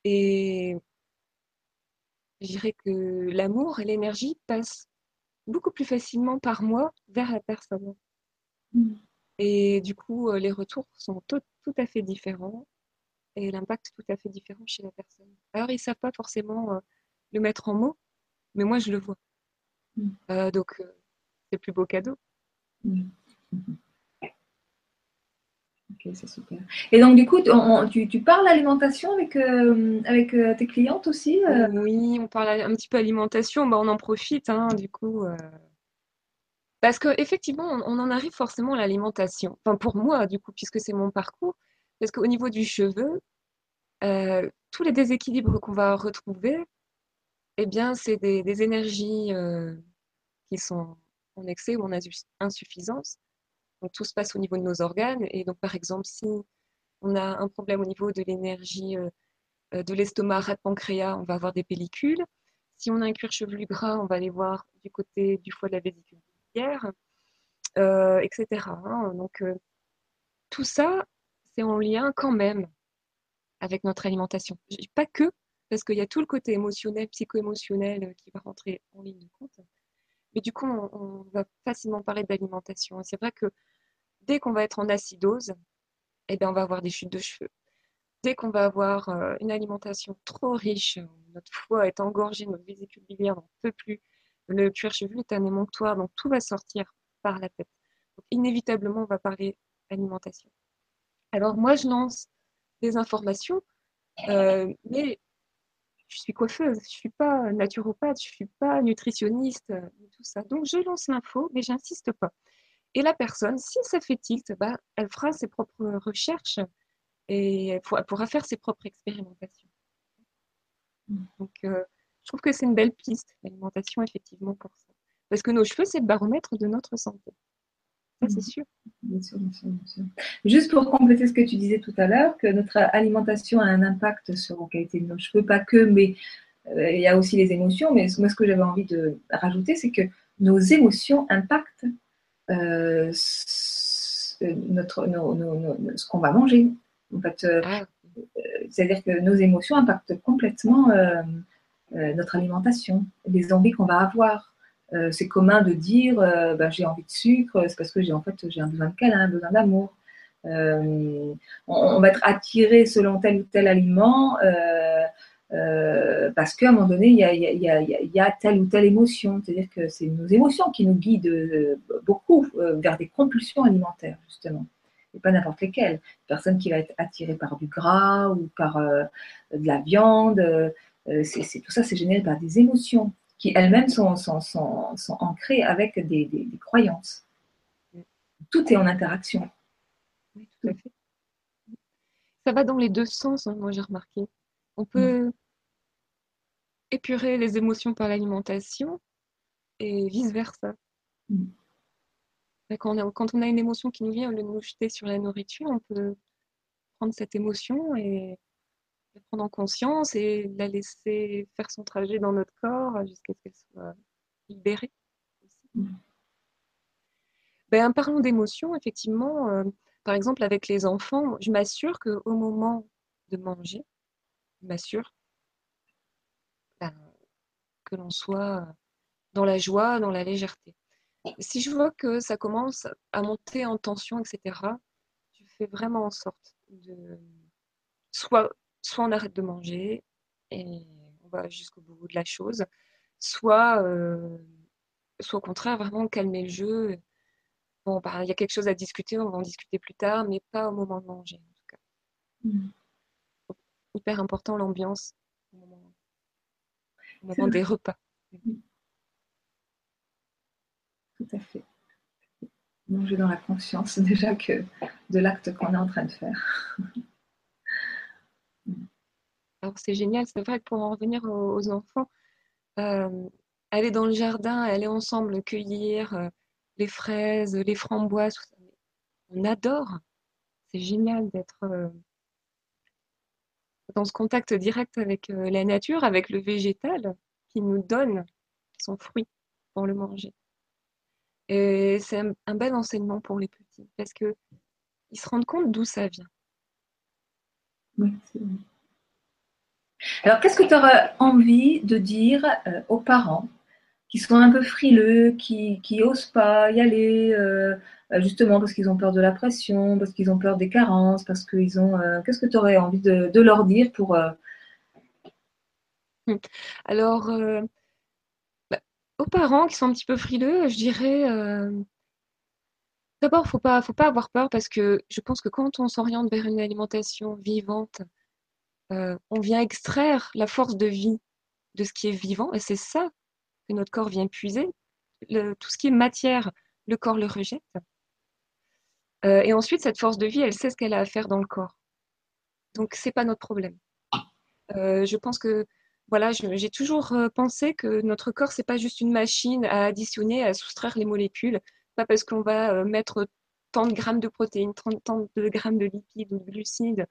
Et je dirais que l'amour et l'énergie passent beaucoup plus facilement par moi vers la personne. Mm. Et du coup, euh, les retours sont tout, à fait différents et l'impact tout à fait différent chez la personne. Alors, ils ne savent pas forcément euh, le mettre en mots, mais moi, je le vois. Mm. Euh, donc, c'est le plus beau cadeau. Mm. (laughs) Et donc, du coup, tu, parles alimentation avec, euh, euh, tes clientes aussi euh? Oui, on parle un petit peu alimentation. Bah, on en profite, hein, du coup. Parce qu'effectivement, on, on en arrive forcément à l'alimentation. Enfin, pour moi, du coup, puisque c'est mon parcours. Parce qu'au niveau du cheveu, tous les déséquilibres qu'on va retrouver, eh bien, c'est des, des énergies qui sont en excès ou en insuffisance tout se passe au niveau de nos organes. Et donc par exemple, si on a un problème au niveau de l'énergie euh, euh, de l'estomac, rat pancréas, on va avoir des pellicules. Si on a un cuir chevelu gras, on va aller voir du côté du foie de la vésicule biliaire, euh, etc. Hein. Donc tout ça, c'est en lien quand même avec notre alimentation. Pas que, parce qu'il y a tout le côté émotionnel, psycho-émotionnel qui va rentrer en ligne de compte. Mais du coup, on, va facilement parler d'alimentation. C'est vrai que dès qu'on va être en acidose, eh bien, on va avoir des chutes de cheveux. Dès qu'on va avoir euh, une alimentation trop riche, notre foie est engorgé, notre vésicule biliaire n'en peut plus, le cuir chevelu est un émonctoire, donc tout va sortir par la tête. Donc, inévitablement, on va parler alimentation. Alors moi, je lance des informations, euh, mais je suis coiffeuse, je suis pas naturopathe, je suis pas nutritionniste, tout ça. Donc je lance l'info, mais j'insiste pas. Et la personne, si ça fait tilt, bah, elle fera ses propres recherches et elle pourra faire ses propres expérimentations. Donc, euh, je trouve que c'est une belle piste, l'alimentation, effectivement, pour ça. Parce que nos cheveux, c'est le baromètre de notre santé. Ça, c'est sûr. Bien sûr, bien sûr, bien sûr. Juste pour compléter ce que tu disais tout à l'heure, que notre alimentation a un impact sur la qualité de nos cheveux, pas que, mais euh, il y a aussi les émotions. Mais moi, ce que j'avais envie de rajouter, c'est que nos émotions impactent euh, notre, ce qu'on va manger. En fait, ah. c'est-à-dire que nos émotions impactent complètement notre alimentation, les envies qu'on va avoir. Euh, c'est commun de dire euh, ben, j'ai envie de sucre, c'est parce que j'ai en fait j'ai un besoin de câlin, un besoin d'amour. Euh, on, va être attiré selon tel ou tel aliment parce qu'à un moment donné il y, a, il, y a, telle ou telle émotion. C'est-à-dire que c'est nos émotions qui nous guident beaucoup vers des compulsions alimentaires justement. Et pas n'importe lesquelles. Une personne qui va être attirée par du gras ou par de la viande, tout ça c'est généré par des émotions qui elles-mêmes sont, ancrées avec des, des, croyances. Tout est en interaction. Oui, tout à fait. Ça va dans les deux sens, hein, moi j'ai remarqué. On peut épurer les émotions par l'alimentation et vice-versa. Mm. Quand, on a, quand on a une émotion qui nous vient, au lieu de nous jeter sur la nourriture, on peut prendre cette émotion et la prendre en conscience et la laisser faire son trajet dans notre corps jusqu'à ce qu'elle soit libérée. Mm. Ben, parlons d'émotions, effectivement, euh, par exemple avec les enfants, je m'assure qu'au moment de manger, m'assure ben, que l'on soit dans la joie, dans la légèreté. Si je vois que ça commence à monter en tension, etc., je fais vraiment en sorte de soit soit on arrête de manger et on va jusqu'au bout de la chose, soit, euh, soit au contraire, vraiment calmer le jeu. Bon, bah, il y a quelque chose à discuter, on va en discuter plus tard, mais pas au moment de manger, en tout cas. Mm. Hyper important l'ambiance au moment, des repas. Tout à fait. Manger dans la conscience (laughs) déjà que de l'acte qu'on est en train de faire. (laughs) Alors c'est génial, c'est vrai que pour en revenir aux, enfants, euh, aller dans le jardin, aller ensemble cueillir euh, les fraises, les framboises, on adore. C'est génial d'être euh, dans ce contact direct avec la nature, avec le végétal qui nous donne son fruit pour le manger. Et c'est un, bel enseignement pour les petits parce qu'ils se rendent compte d'où ça vient. Alors, qu'est-ce que tu aurais envie de dire euh, aux parents qui sont un peu frileux, qui n'osent pas y aller, euh, justement parce qu'ils ont peur de la pression, parce qu'ils ont peur des carences, parce qu'ils ont. Euh, qu'est-ce que tu aurais envie de, leur dire pour. Alors, bah, aux parents qui sont un petit peu frileux, je dirais. D'abord, faut pas, faut pas avoir peur parce que je pense que quand on s'oriente vers une alimentation vivante, euh, on vient extraire la force de vie de ce qui est vivant, et c'est ça que notre corps vient puiser. tout ce qui est matière, le corps le rejette. Euh, et ensuite, cette force de vie, elle sait ce qu'elle a à faire dans le corps. Donc, c'est pas notre problème. Euh, je pense que voilà, j'ai toujours pensé que notre corps, c'est pas juste une machine à additionner, à soustraire les molécules. Pas parce qu'on va mettre tant de grammes de protéines, tant de grammes de lipides ou de glucides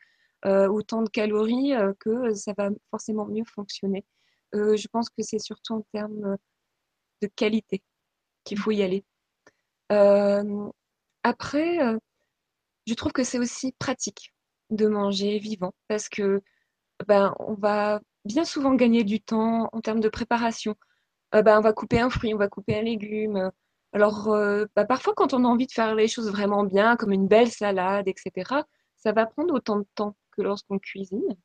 euh, autant de calories euh, que ça va forcément mieux fonctionner. Euh, je pense que c'est surtout en termes de qualité qu'il faut y aller. après, je trouve que c'est aussi pratique de manger vivant parce que ben, on va bien souvent gagner du temps en termes de préparation. ben, on va couper un fruit, on va couper un légume. Alors, ben, parfois, quand on a envie de faire les choses vraiment bien, comme une belle salade, etc., ça va prendre autant de temps que lorsqu'on cuisine.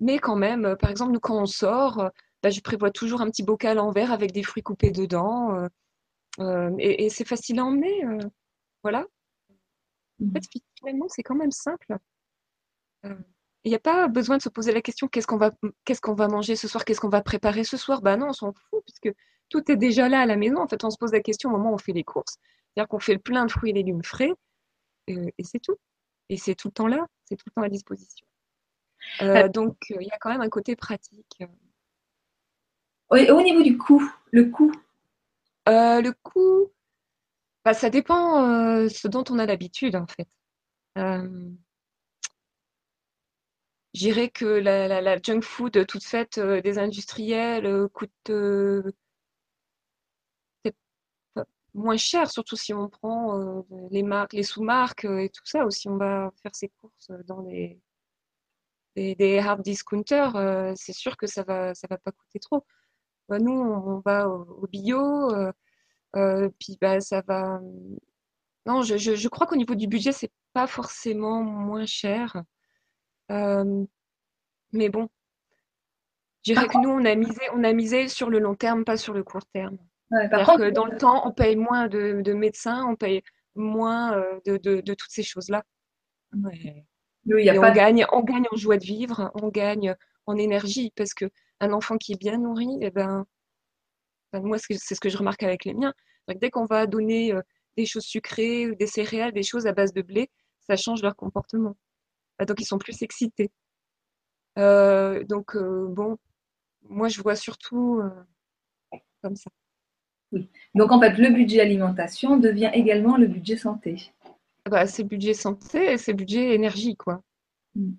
Mais quand même, euh, par exemple, nous, quand on sort, euh, bah, je prévois toujours un petit bocal en verre avec des fruits coupés dedans. Euh, et, c'est facile à emmener. voilà. En fait, finalement, c'est quand même simple. il n'y a pas besoin de se poser la question qu'est-ce qu'on va, qu'est-ce qu'on va manger ce soir, qu'est-ce qu'on va préparer ce soir? Bah non, on s'en fout, puisque tout est déjà là à la maison. En fait, on se pose la question au moment où on fait les courses. C'est-à-dire qu'on fait le plein de fruits et légumes frais, et c'est tout. Et c'est tout le temps là, c'est tout le temps à disposition. Euh, donc, il y a quand même un côté pratique. au niveau du coût, le coût? Le coût, bah, ça dépend ce dont on a l'habitude, en fait. Je dirais que la, junk food toute faite euh, des industriels euh, coûte euh, peut-être moins cher, surtout si on prend les marques, les sous-marques et tout ça, ou si on va faire ses courses dans des, des, hard discounters, c'est sûr que ça va, ça va pas coûter trop. Bah, nous, on va au, bio, puis bah, ça va. Non, je, je crois qu'au niveau du budget, c'est pas forcément moins cher. Euh, mais bon, je dirais que nous, on a, misé, on a misé sur le long terme, pas sur le court terme. que dans le temps, on paye moins de, médecins, on paye moins euh, de, toutes ces choses-là. On, gagne, on gagne en joie de vivre, on gagne en énergie, parce qu'un enfant qui est bien nourri, eh ben, moi, c'est ce que je remarque avec les miens. Dès qu'on va donner euh, des choses sucrées, des céréales, des choses à base de blé, ça change leur comportement. Donc, ils sont plus excités. Euh, donc, euh, bon, moi, je vois surtout comme ça. Oui. Donc, en fait, le budget alimentation devient également le budget santé. Bah, c'est budget santé et c'est budget énergie, quoi. Hmm.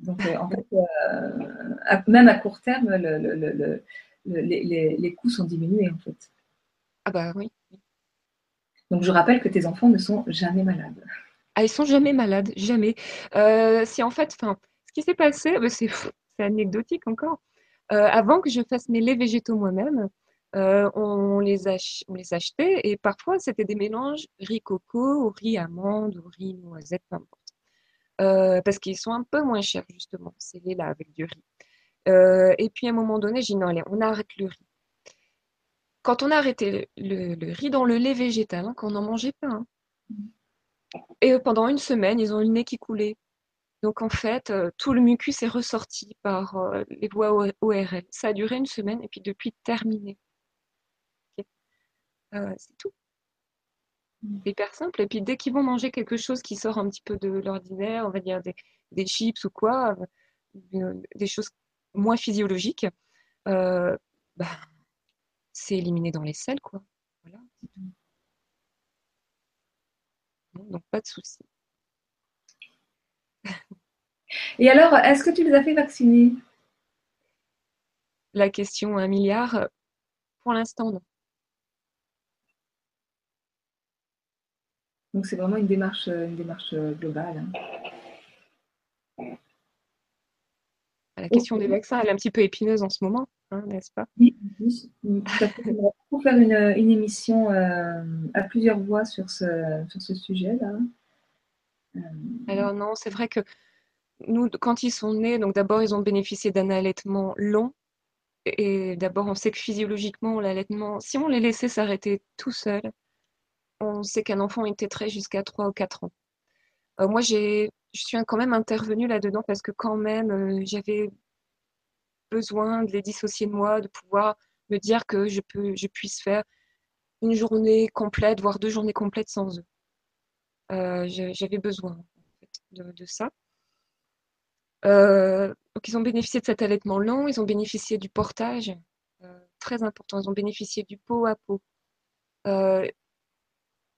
Donc, en fait, même à court terme, les, coûts sont diminués, en fait. Ah bah oui. Donc, je rappelle que tes enfants ne sont jamais malades. Ah, ils sont jamais malades, jamais. si en fait, enfin, ce qui s'est passé, c'est anecdotique encore. Euh, avant que je fasse mes laits végétaux moi-même, euh, on, les on les achetait et parfois c'était des mélanges riz coco ou riz amande ou riz noisette, peu importe. Euh, parce qu'ils sont un peu moins chers justement, ces laits-là avec du riz. et puis à un moment donné, j'ai dit non, allez, on arrête le riz. Quand on a arrêté le, riz dans le lait végétal, hein, qu'on n'en mangeait pas, hein. et pendant une semaine, ils ont eu le nez qui coulait. Donc en fait, euh, tout le mucus est ressorti par euh, les voies ORL. Ça a duré une semaine et puis depuis terminé. Euh, c'est tout. Mmh. Hyper simple. Et puis dès qu'ils vont manger quelque chose qui sort un petit peu de l'ordinaire, on va dire des, chips ou quoi, des choses moins physiologiques, bah, c'est éliminé dans les selles, quoi. Voilà. Mmh. Donc pas de souci. Et alors, est-ce que tu les as fait vacciner? La question un milliard, pour l'instant, non. Donc c'est vraiment une démarche, une démarche globale. Hein. La question des vaccins, elle est un petit peu épineuse en ce moment, hein, n'est-ce pas? Oui, Pour faire une, émission euh, à plusieurs voix sur ce, sur ce sujet-là. Euh, Alors non, c'est vrai que nous, quand ils sont nés, donc d'abord, ils ont bénéficié d'un allaitement long. Et d'abord, on sait que physiologiquement, l'allaitement, si on les laissait s'arrêter tout seul, on sait qu'un enfant était très jusqu'à 3 ou 4 ans. Euh, moi, je suis quand même intervenue là-dedans parce que quand même, euh, j'avais besoin de les dissocier de moi, de pouvoir me dire que je, peux, je puisse faire une journée complète, voire deux journées complètes sans eux. Euh, j'avais besoin de, ça. Donc ils ont bénéficié de cet allaitement long, ils ont bénéficié du portage, très important, ils ont bénéficié du pot à pot.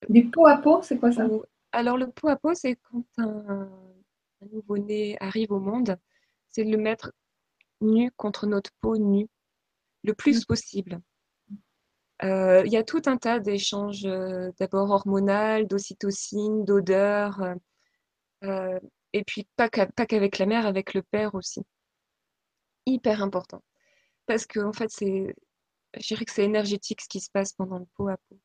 Du pot à pot, c'est quoi ça Alors le pot à pot, c'est quand un, nouveau-né arrive au monde, c'est de le mettre nu contre notre peau nue, le plus mmh. possible. Il y a tout un tas d'échanges, d'abord hormonal, d'ocytocine, d'odeur, et puis pas qu'avec la mère, avec le père aussi. Hyper important. Parce que en fait, c'est, je dirais que c'est énergétique ce qui se passe pendant le pot à pot.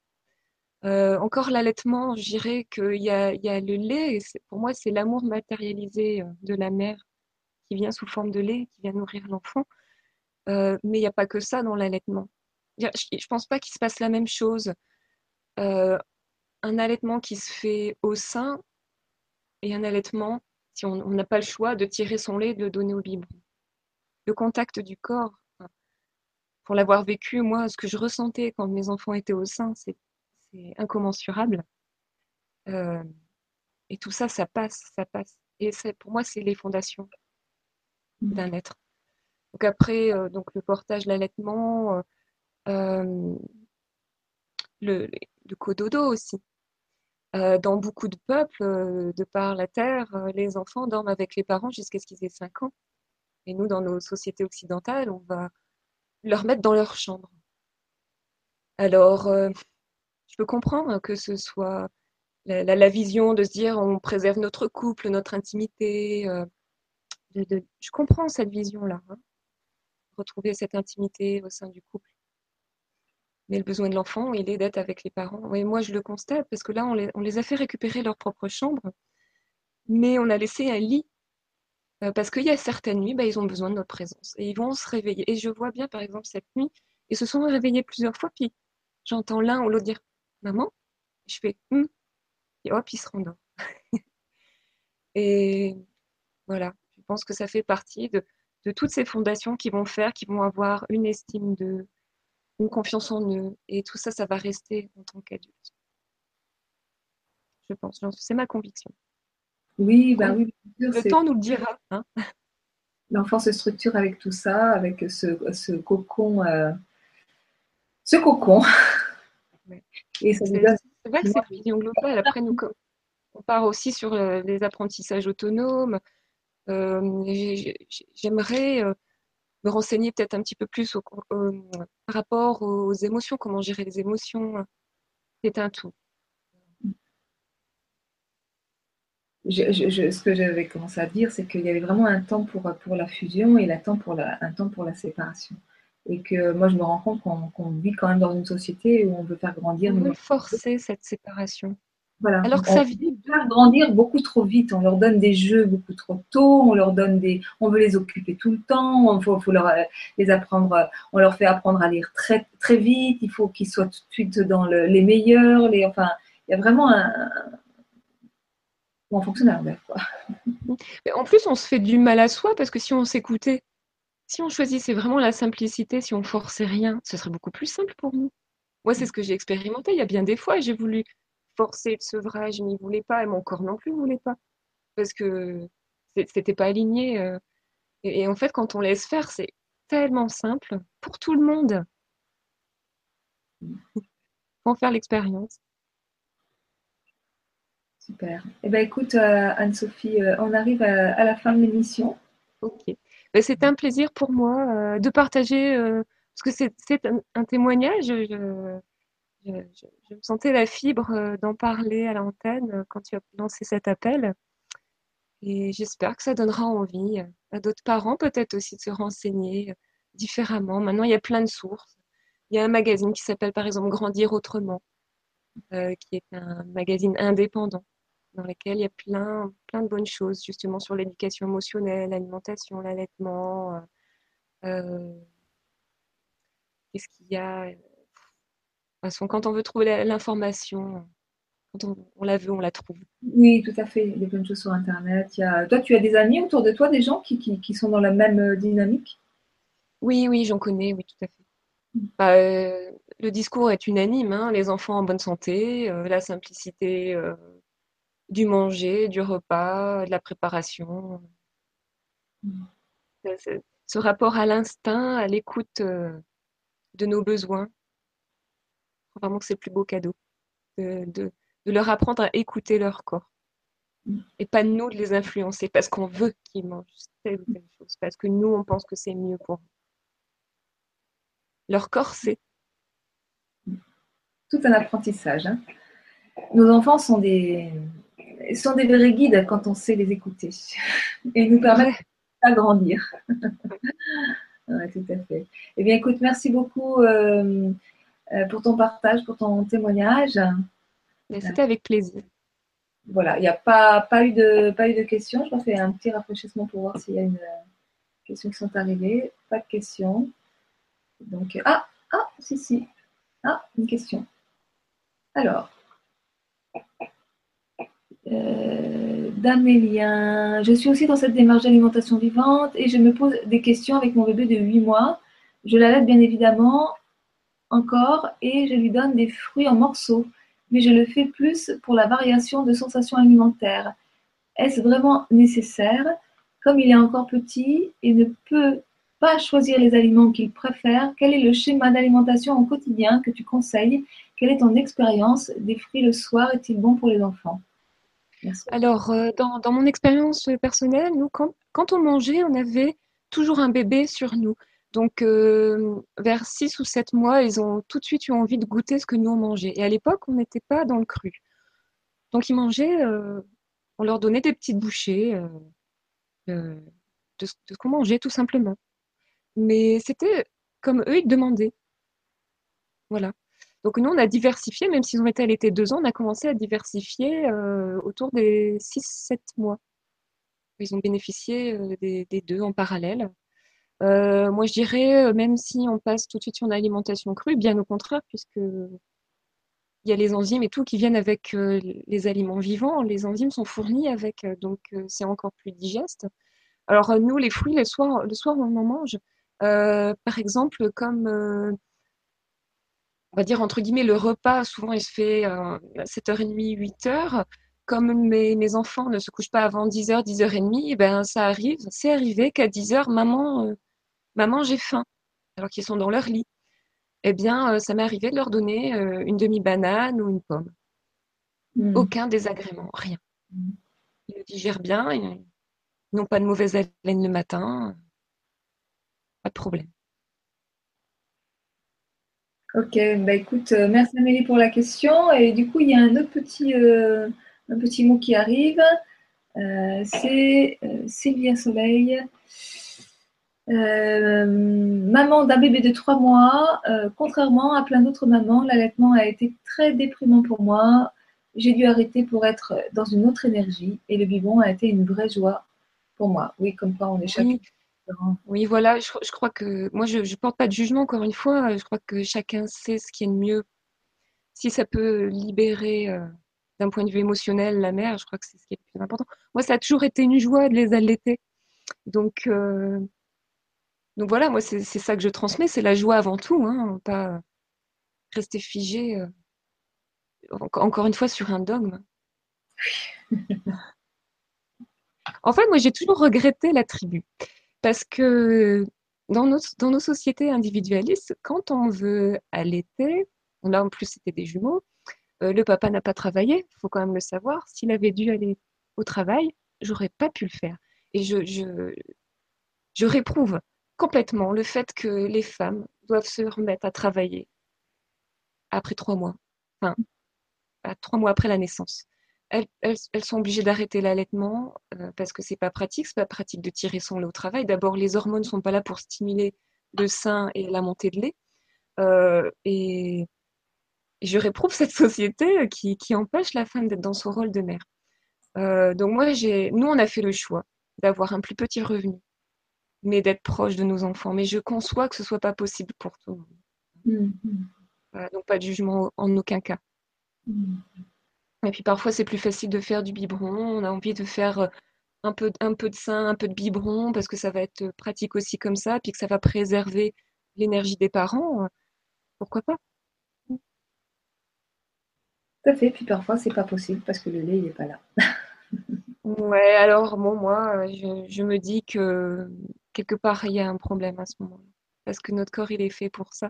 Euh, encore l'allaitement, je dirais qu'il y a, y a le lait. Pour moi, c'est l'amour matérialisé euh, de la mère qui vient sous forme de lait, qui vient nourrir l'enfant. Euh, mais il n'y a pas que ça dans l'allaitement. Je ne pense pas qu'il se passe la même chose. un allaitement qui se fait au sein et un allaitement si on n'a pas le choix de tirer son lait, de le donner au biberon. Le contact du corps, pour l'avoir vécu, moi, ce que je ressentais quand mes enfants étaient au sein, c'est incommensurable. Euh, et tout ça, ça passe, ça passe. Et pour moi, c'est les fondations d'un être. Donc après, euh, donc le portage, l'allaitement, euh, le, le cododo aussi. dans beaucoup de peuples, de par la terre, les enfants dorment avec les parents jusqu'à ce qu'ils aient 5 ans. Et nous, dans nos sociétés occidentales, on va leur mettre dans leur chambre. Alors, je peux comprendre que ce soit la, vision de se dire on préserve notre couple, notre intimité. Euh, je comprends cette vision-là. Hein. retrouver cette intimité au sein du couple. Mais le besoin de l'enfant, il est d'être avec les parents. Et moi, je le constate parce que là, on les, a fait récupérer leur propre chambre, mais on a laissé un lit. Euh, parce qu'il y a certaines nuits, bah, ils ont besoin de notre présence. Et ils vont se réveiller. Et je vois bien, par exemple, cette nuit, ils se sont réveillés plusieurs fois, puis j'entends l'un ou l'autre dire Maman Je fais hum, et hop, il se rendort. (laughs) et voilà, je pense que ça fait partie de, toutes ces fondations qui vont faire, qui vont avoir une estime de, une confiance en eux. Et tout ça, ça va rester en tant qu'adulte. Je pense, c'est ma conviction. Oui, bah oui. le temps nous le dira. Hein. (laughs) L'enfant se structure avec tout ça, avec ce, cocon. Euh, ce cocon. (laughs) Et ça nous donne c'est vrai que c'est une vision globale. Après, nous, on part aussi sur euh, les apprentissages autonomes. Euh, j'aimerais euh, me renseigner peut-être un petit peu plus par rapport aux émotions, comment gérer les émotions. C'est un tout. ce que j'avais commencé à dire, c'est qu'il y avait vraiment un temps pour, pour la fusion et un temps pour la, un temps pour la séparation et que moi je me rends compte qu'on vit quand même dans une société où on veut faire grandir. On veut forcer cette séparation. Voilà. Alors que ça vit. faire grandir beaucoup trop vite. On leur donne des jeux beaucoup trop tôt. On leur donne des. On veut les occuper tout le temps. Il faut, faut, leur les apprendre. On leur fait apprendre à lire très très vite. Il faut qu'ils soient tout de suite dans le, les meilleurs. Les enfin, il y a vraiment un. On fonctionne à l'envers, en plus, on se fait du mal à soi parce que si on s'écoutait, si on choisissait vraiment la simplicité, si on forçait rien, ce serait beaucoup plus simple pour nous. Moi, c'est ce que j'ai expérimenté. Il y a bien des fois, j'ai voulu forcer le sevrage, je n'y voulais pas, et mon corps non plus ne voulait pas. Parce que c'était pas aligné. Euh. Et, en fait, quand on laisse faire, c'est tellement simple pour tout le monde. Faut en faire l'expérience. Super. Eh bien, écoute, euh, Anne-Sophie, euh, on arrive à, la fin de l'émission. Ok. Ben, c'est un plaisir pour moi de partager, parce que c'est un, témoignage. Je, me sentais la fibre d'en parler à l'antenne quand tu as lancé cet appel. Et j'espère que ça donnera envie à d'autres parents peut-être aussi de se renseigner différemment. Maintenant, il y a plein de sources. Il y a un magazine qui s'appelle par exemple Grandir autrement, qui est un magazine indépendant dans lequel il y a plein, plein de bonnes choses justement sur l'éducation émotionnelle, l'alimentation, l'allaitement. Euh, qu'est-ce qu'il y a De toute façon, quand on veut trouver l'information, quand on, la veut, on la trouve. Oui, tout à fait. Il y a plein de choses sur Internet. Il y a... Toi, tu as des amis autour de toi, des gens qui, qui, sont dans la même euh, dynamique? Oui, oui, j'en connais, oui, tout à fait. Mm. Bah, euh, le discours est unanime, hein, les enfants en bonne santé, la simplicité du manger, du repas, de la préparation. Mmh. Ce rapport à l'instinct, à l'écoute euh, de nos besoins. Vraiment que c'est le plus beau cadeau. De, leur apprendre à écouter leur corps. Mmh. Et pas nous de les influencer parce qu'on veut qu'ils mangent telle ou telle chose. Parce que nous, on pense que c'est mieux pour eux. Leur corps, c'est. Tout un apprentissage. Hein. Nos enfants sont des, sont des vrais guides quand on sait les écouter et nous permettent d'agrandir. (laughs) ouais, tout à fait. Eh bien, écoute, merci beaucoup euh, euh, pour ton partage, pour ton témoignage. C'était avec plaisir. Voilà, il n'y a pas, pas, eu de, pas eu de questions. Je pense qu'il y a un petit rafraîchissement pour voir s'il y a une euh, question qui sont arrivées. Pas de questions. Donc, ah, ah, si, si. Ah, une question. Alors, Euh, D'Amélien. Je suis aussi dans cette démarche d'alimentation vivante et je me pose des questions avec mon bébé de 8 mois. Je l'allaite bien évidemment encore et je lui donne des fruits en morceaux, mais je le fais plus pour la variation de sensations alimentaires. Est-ce vraiment nécessaire? Comme il est encore petit et ne peut pas choisir les aliments qu'il préfère, quel est le schéma d'alimentation au quotidien que tu conseilles? Quelle est ton expérience? Des fruits le soir est-il bon pour les enfants? Alors, euh, dans, mon expérience personnelle, nous, quand, on mangeait, on avait toujours un bébé sur nous. Donc, euh, vers 6 ou 7 mois, ils ont tout de suite eu envie de goûter ce que nous on mangeait. Et à l'époque, on n'était pas dans le cru. Donc, ils mangeaient, euh, on leur donnait des petites bouchées de, ce qu'on mangeait, tout simplement. Mais c'était comme eux, ils demandaient. Voilà. Donc, nous, on a diversifié, même s'ils ont été l'été 2 ans, on a commencé à diversifier autour des 6-7 mois. Ils ont bénéficié des, des deux en parallèle. Euh, moi, je dirais, euh, même si on passe tout de suite sur une alimentation crue, bien au contraire, puisque il y a les enzymes et tout qui viennent avec euh, les aliments vivants. Les enzymes sont fournies avec, donc c'est encore plus digeste. Alors nous, les fruits, le soir, le soir on en mange. par exemple, comme on va dire entre guillemets le repas, souvent il se fait à 7h30, 8h. Comme mes, mes, enfants ne se couchent pas avant 10h, 10h30, et ben ça arrive, c'est arrivé qu'à 10h, maman, Maman, j'ai faim, alors qu'ils sont dans leur lit. Eh bien, euh, ça m'est arrivé de leur donner euh, une demi-banane ou une pomme. Hmm. Aucun désagrément, rien. Hmm. Ils le digèrent bien, ils n'ont pas de mauvaise haleine le matin. Pas de problème. Ok, bah écoute, euh, merci Amélie pour la question. Et du coup, il y a un autre petit, un petit mot qui arrive. c'est Sylvia Soleil. Euh, maman d'un bébé de trois mois, euh, contrairement à plein d'autres mamans, l'allaitement a été très déprimant pour moi. J'ai dû arrêter pour être dans une autre énergie et le biberon a été une vraie joie pour moi. Oui, comme quoi on est chacun. Oui. voilà, je, crois que moi je ne porte pas de jugement encore une fois. Je crois que chacun sait ce qui est le mieux. Si ça peut libérer euh, d'un point de vue émotionnel la mère, je crois que c'est ce qui est le plus important. Moi, ça a toujours été une joie de les allaiter. Donc, donc voilà, moi, c'est ça que je transmets, c'est la joie avant tout, hein, pas rester figé, euh, encore une fois, sur un dogme. (laughs) en fait, moi, j'ai toujours regretté la tribu, parce que dans nos, dans nos sociétés individualistes, quand on veut allaiter, là en plus c'était des jumeaux, euh, le papa n'a pas travaillé, il faut quand même le savoir. S'il avait dû aller au travail, j'aurais pas pu le faire. Et je, je, je réprouve complètement le fait que les femmes doivent se remettre à travailler après trois mois, enfin, trois mois après la naissance. Elles, sont obligées d'arrêter l'allaitement euh, parce que c'est pas pratique, c'est pas pratique de tirer son lait au travail. D'abord, les hormones sont pas là pour stimuler le sein et la montée de lait. Euh, et, je réprouve cette (laughs) société qui, empêche la femme d'être dans son rôle de mère. Euh, donc moi, j'ai, nous, on a fait le choix d'avoir un plus petit revenu mais d'être proche de nos enfants. Mais je conçois que ce soit pas possible pour tout le monde. Mm-hmm. donc pas de jugement en aucun cas. Mm-hmm. Et puis parfois c'est plus facile de faire du biberon. On a envie de faire euh, un peu, un peu de sein, un peu de biberon parce que ça va être pratique aussi comme ça, puis que ça va préserver l'énergie des parents. Euh, pourquoi pas? Tout à fait. Puis parfois c'est pas possible parce que le lait il n'est pas là. (laughs) ouais. Alors bon moi je me dis que quelque part, il y a un problème à ce moment-là. Parce que notre corps, il est fait pour ça.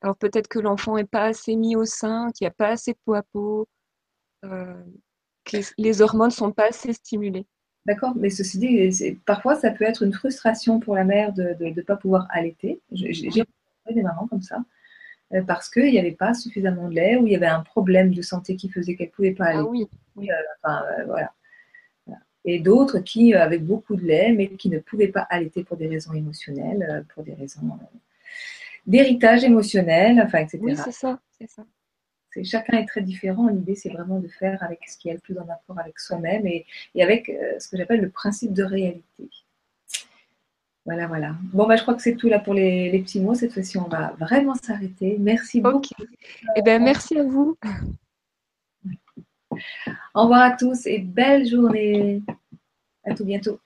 Alors peut-être que l'enfant n'est pas assez mis au sein, qu'il n'y a pas assez de peau à peau, euh, que les, hormones ne sont pas assez stimulées. D'accord, mais ceci dit, parfois ça peut être une frustration pour la mère de ne pas pouvoir allaiter. J'ai des mamans comme ça, euh, parce qu'il n'y avait pas suffisamment de lait ou il y avait un problème de santé qui faisait qu'elle ne pouvait pas allaiter. Ah oui. Euh, enfin, voilà et d'autres qui euh, avaient beaucoup de lait, mais qui ne pouvaient pas allaiter pour des raisons émotionnelles, euh, pour des raisons euh, d'héritage émotionnel, enfin, etc. Oui, c'est ça, c'est ça. Chacun est très différent. L'idée, c'est vraiment de faire avec ce qui est le plus en rapport avec soi-même et, avec ce que j'appelle le principe de réalité. Voilà, voilà. Bon, bah, je crois que c'est tout là pour les, petits mots. Cette fois-ci, on va vraiment s'arrêter. Merci beaucoup. Eh bien, merci à vous. Au revoir à tous et belle journée. À tout bientôt.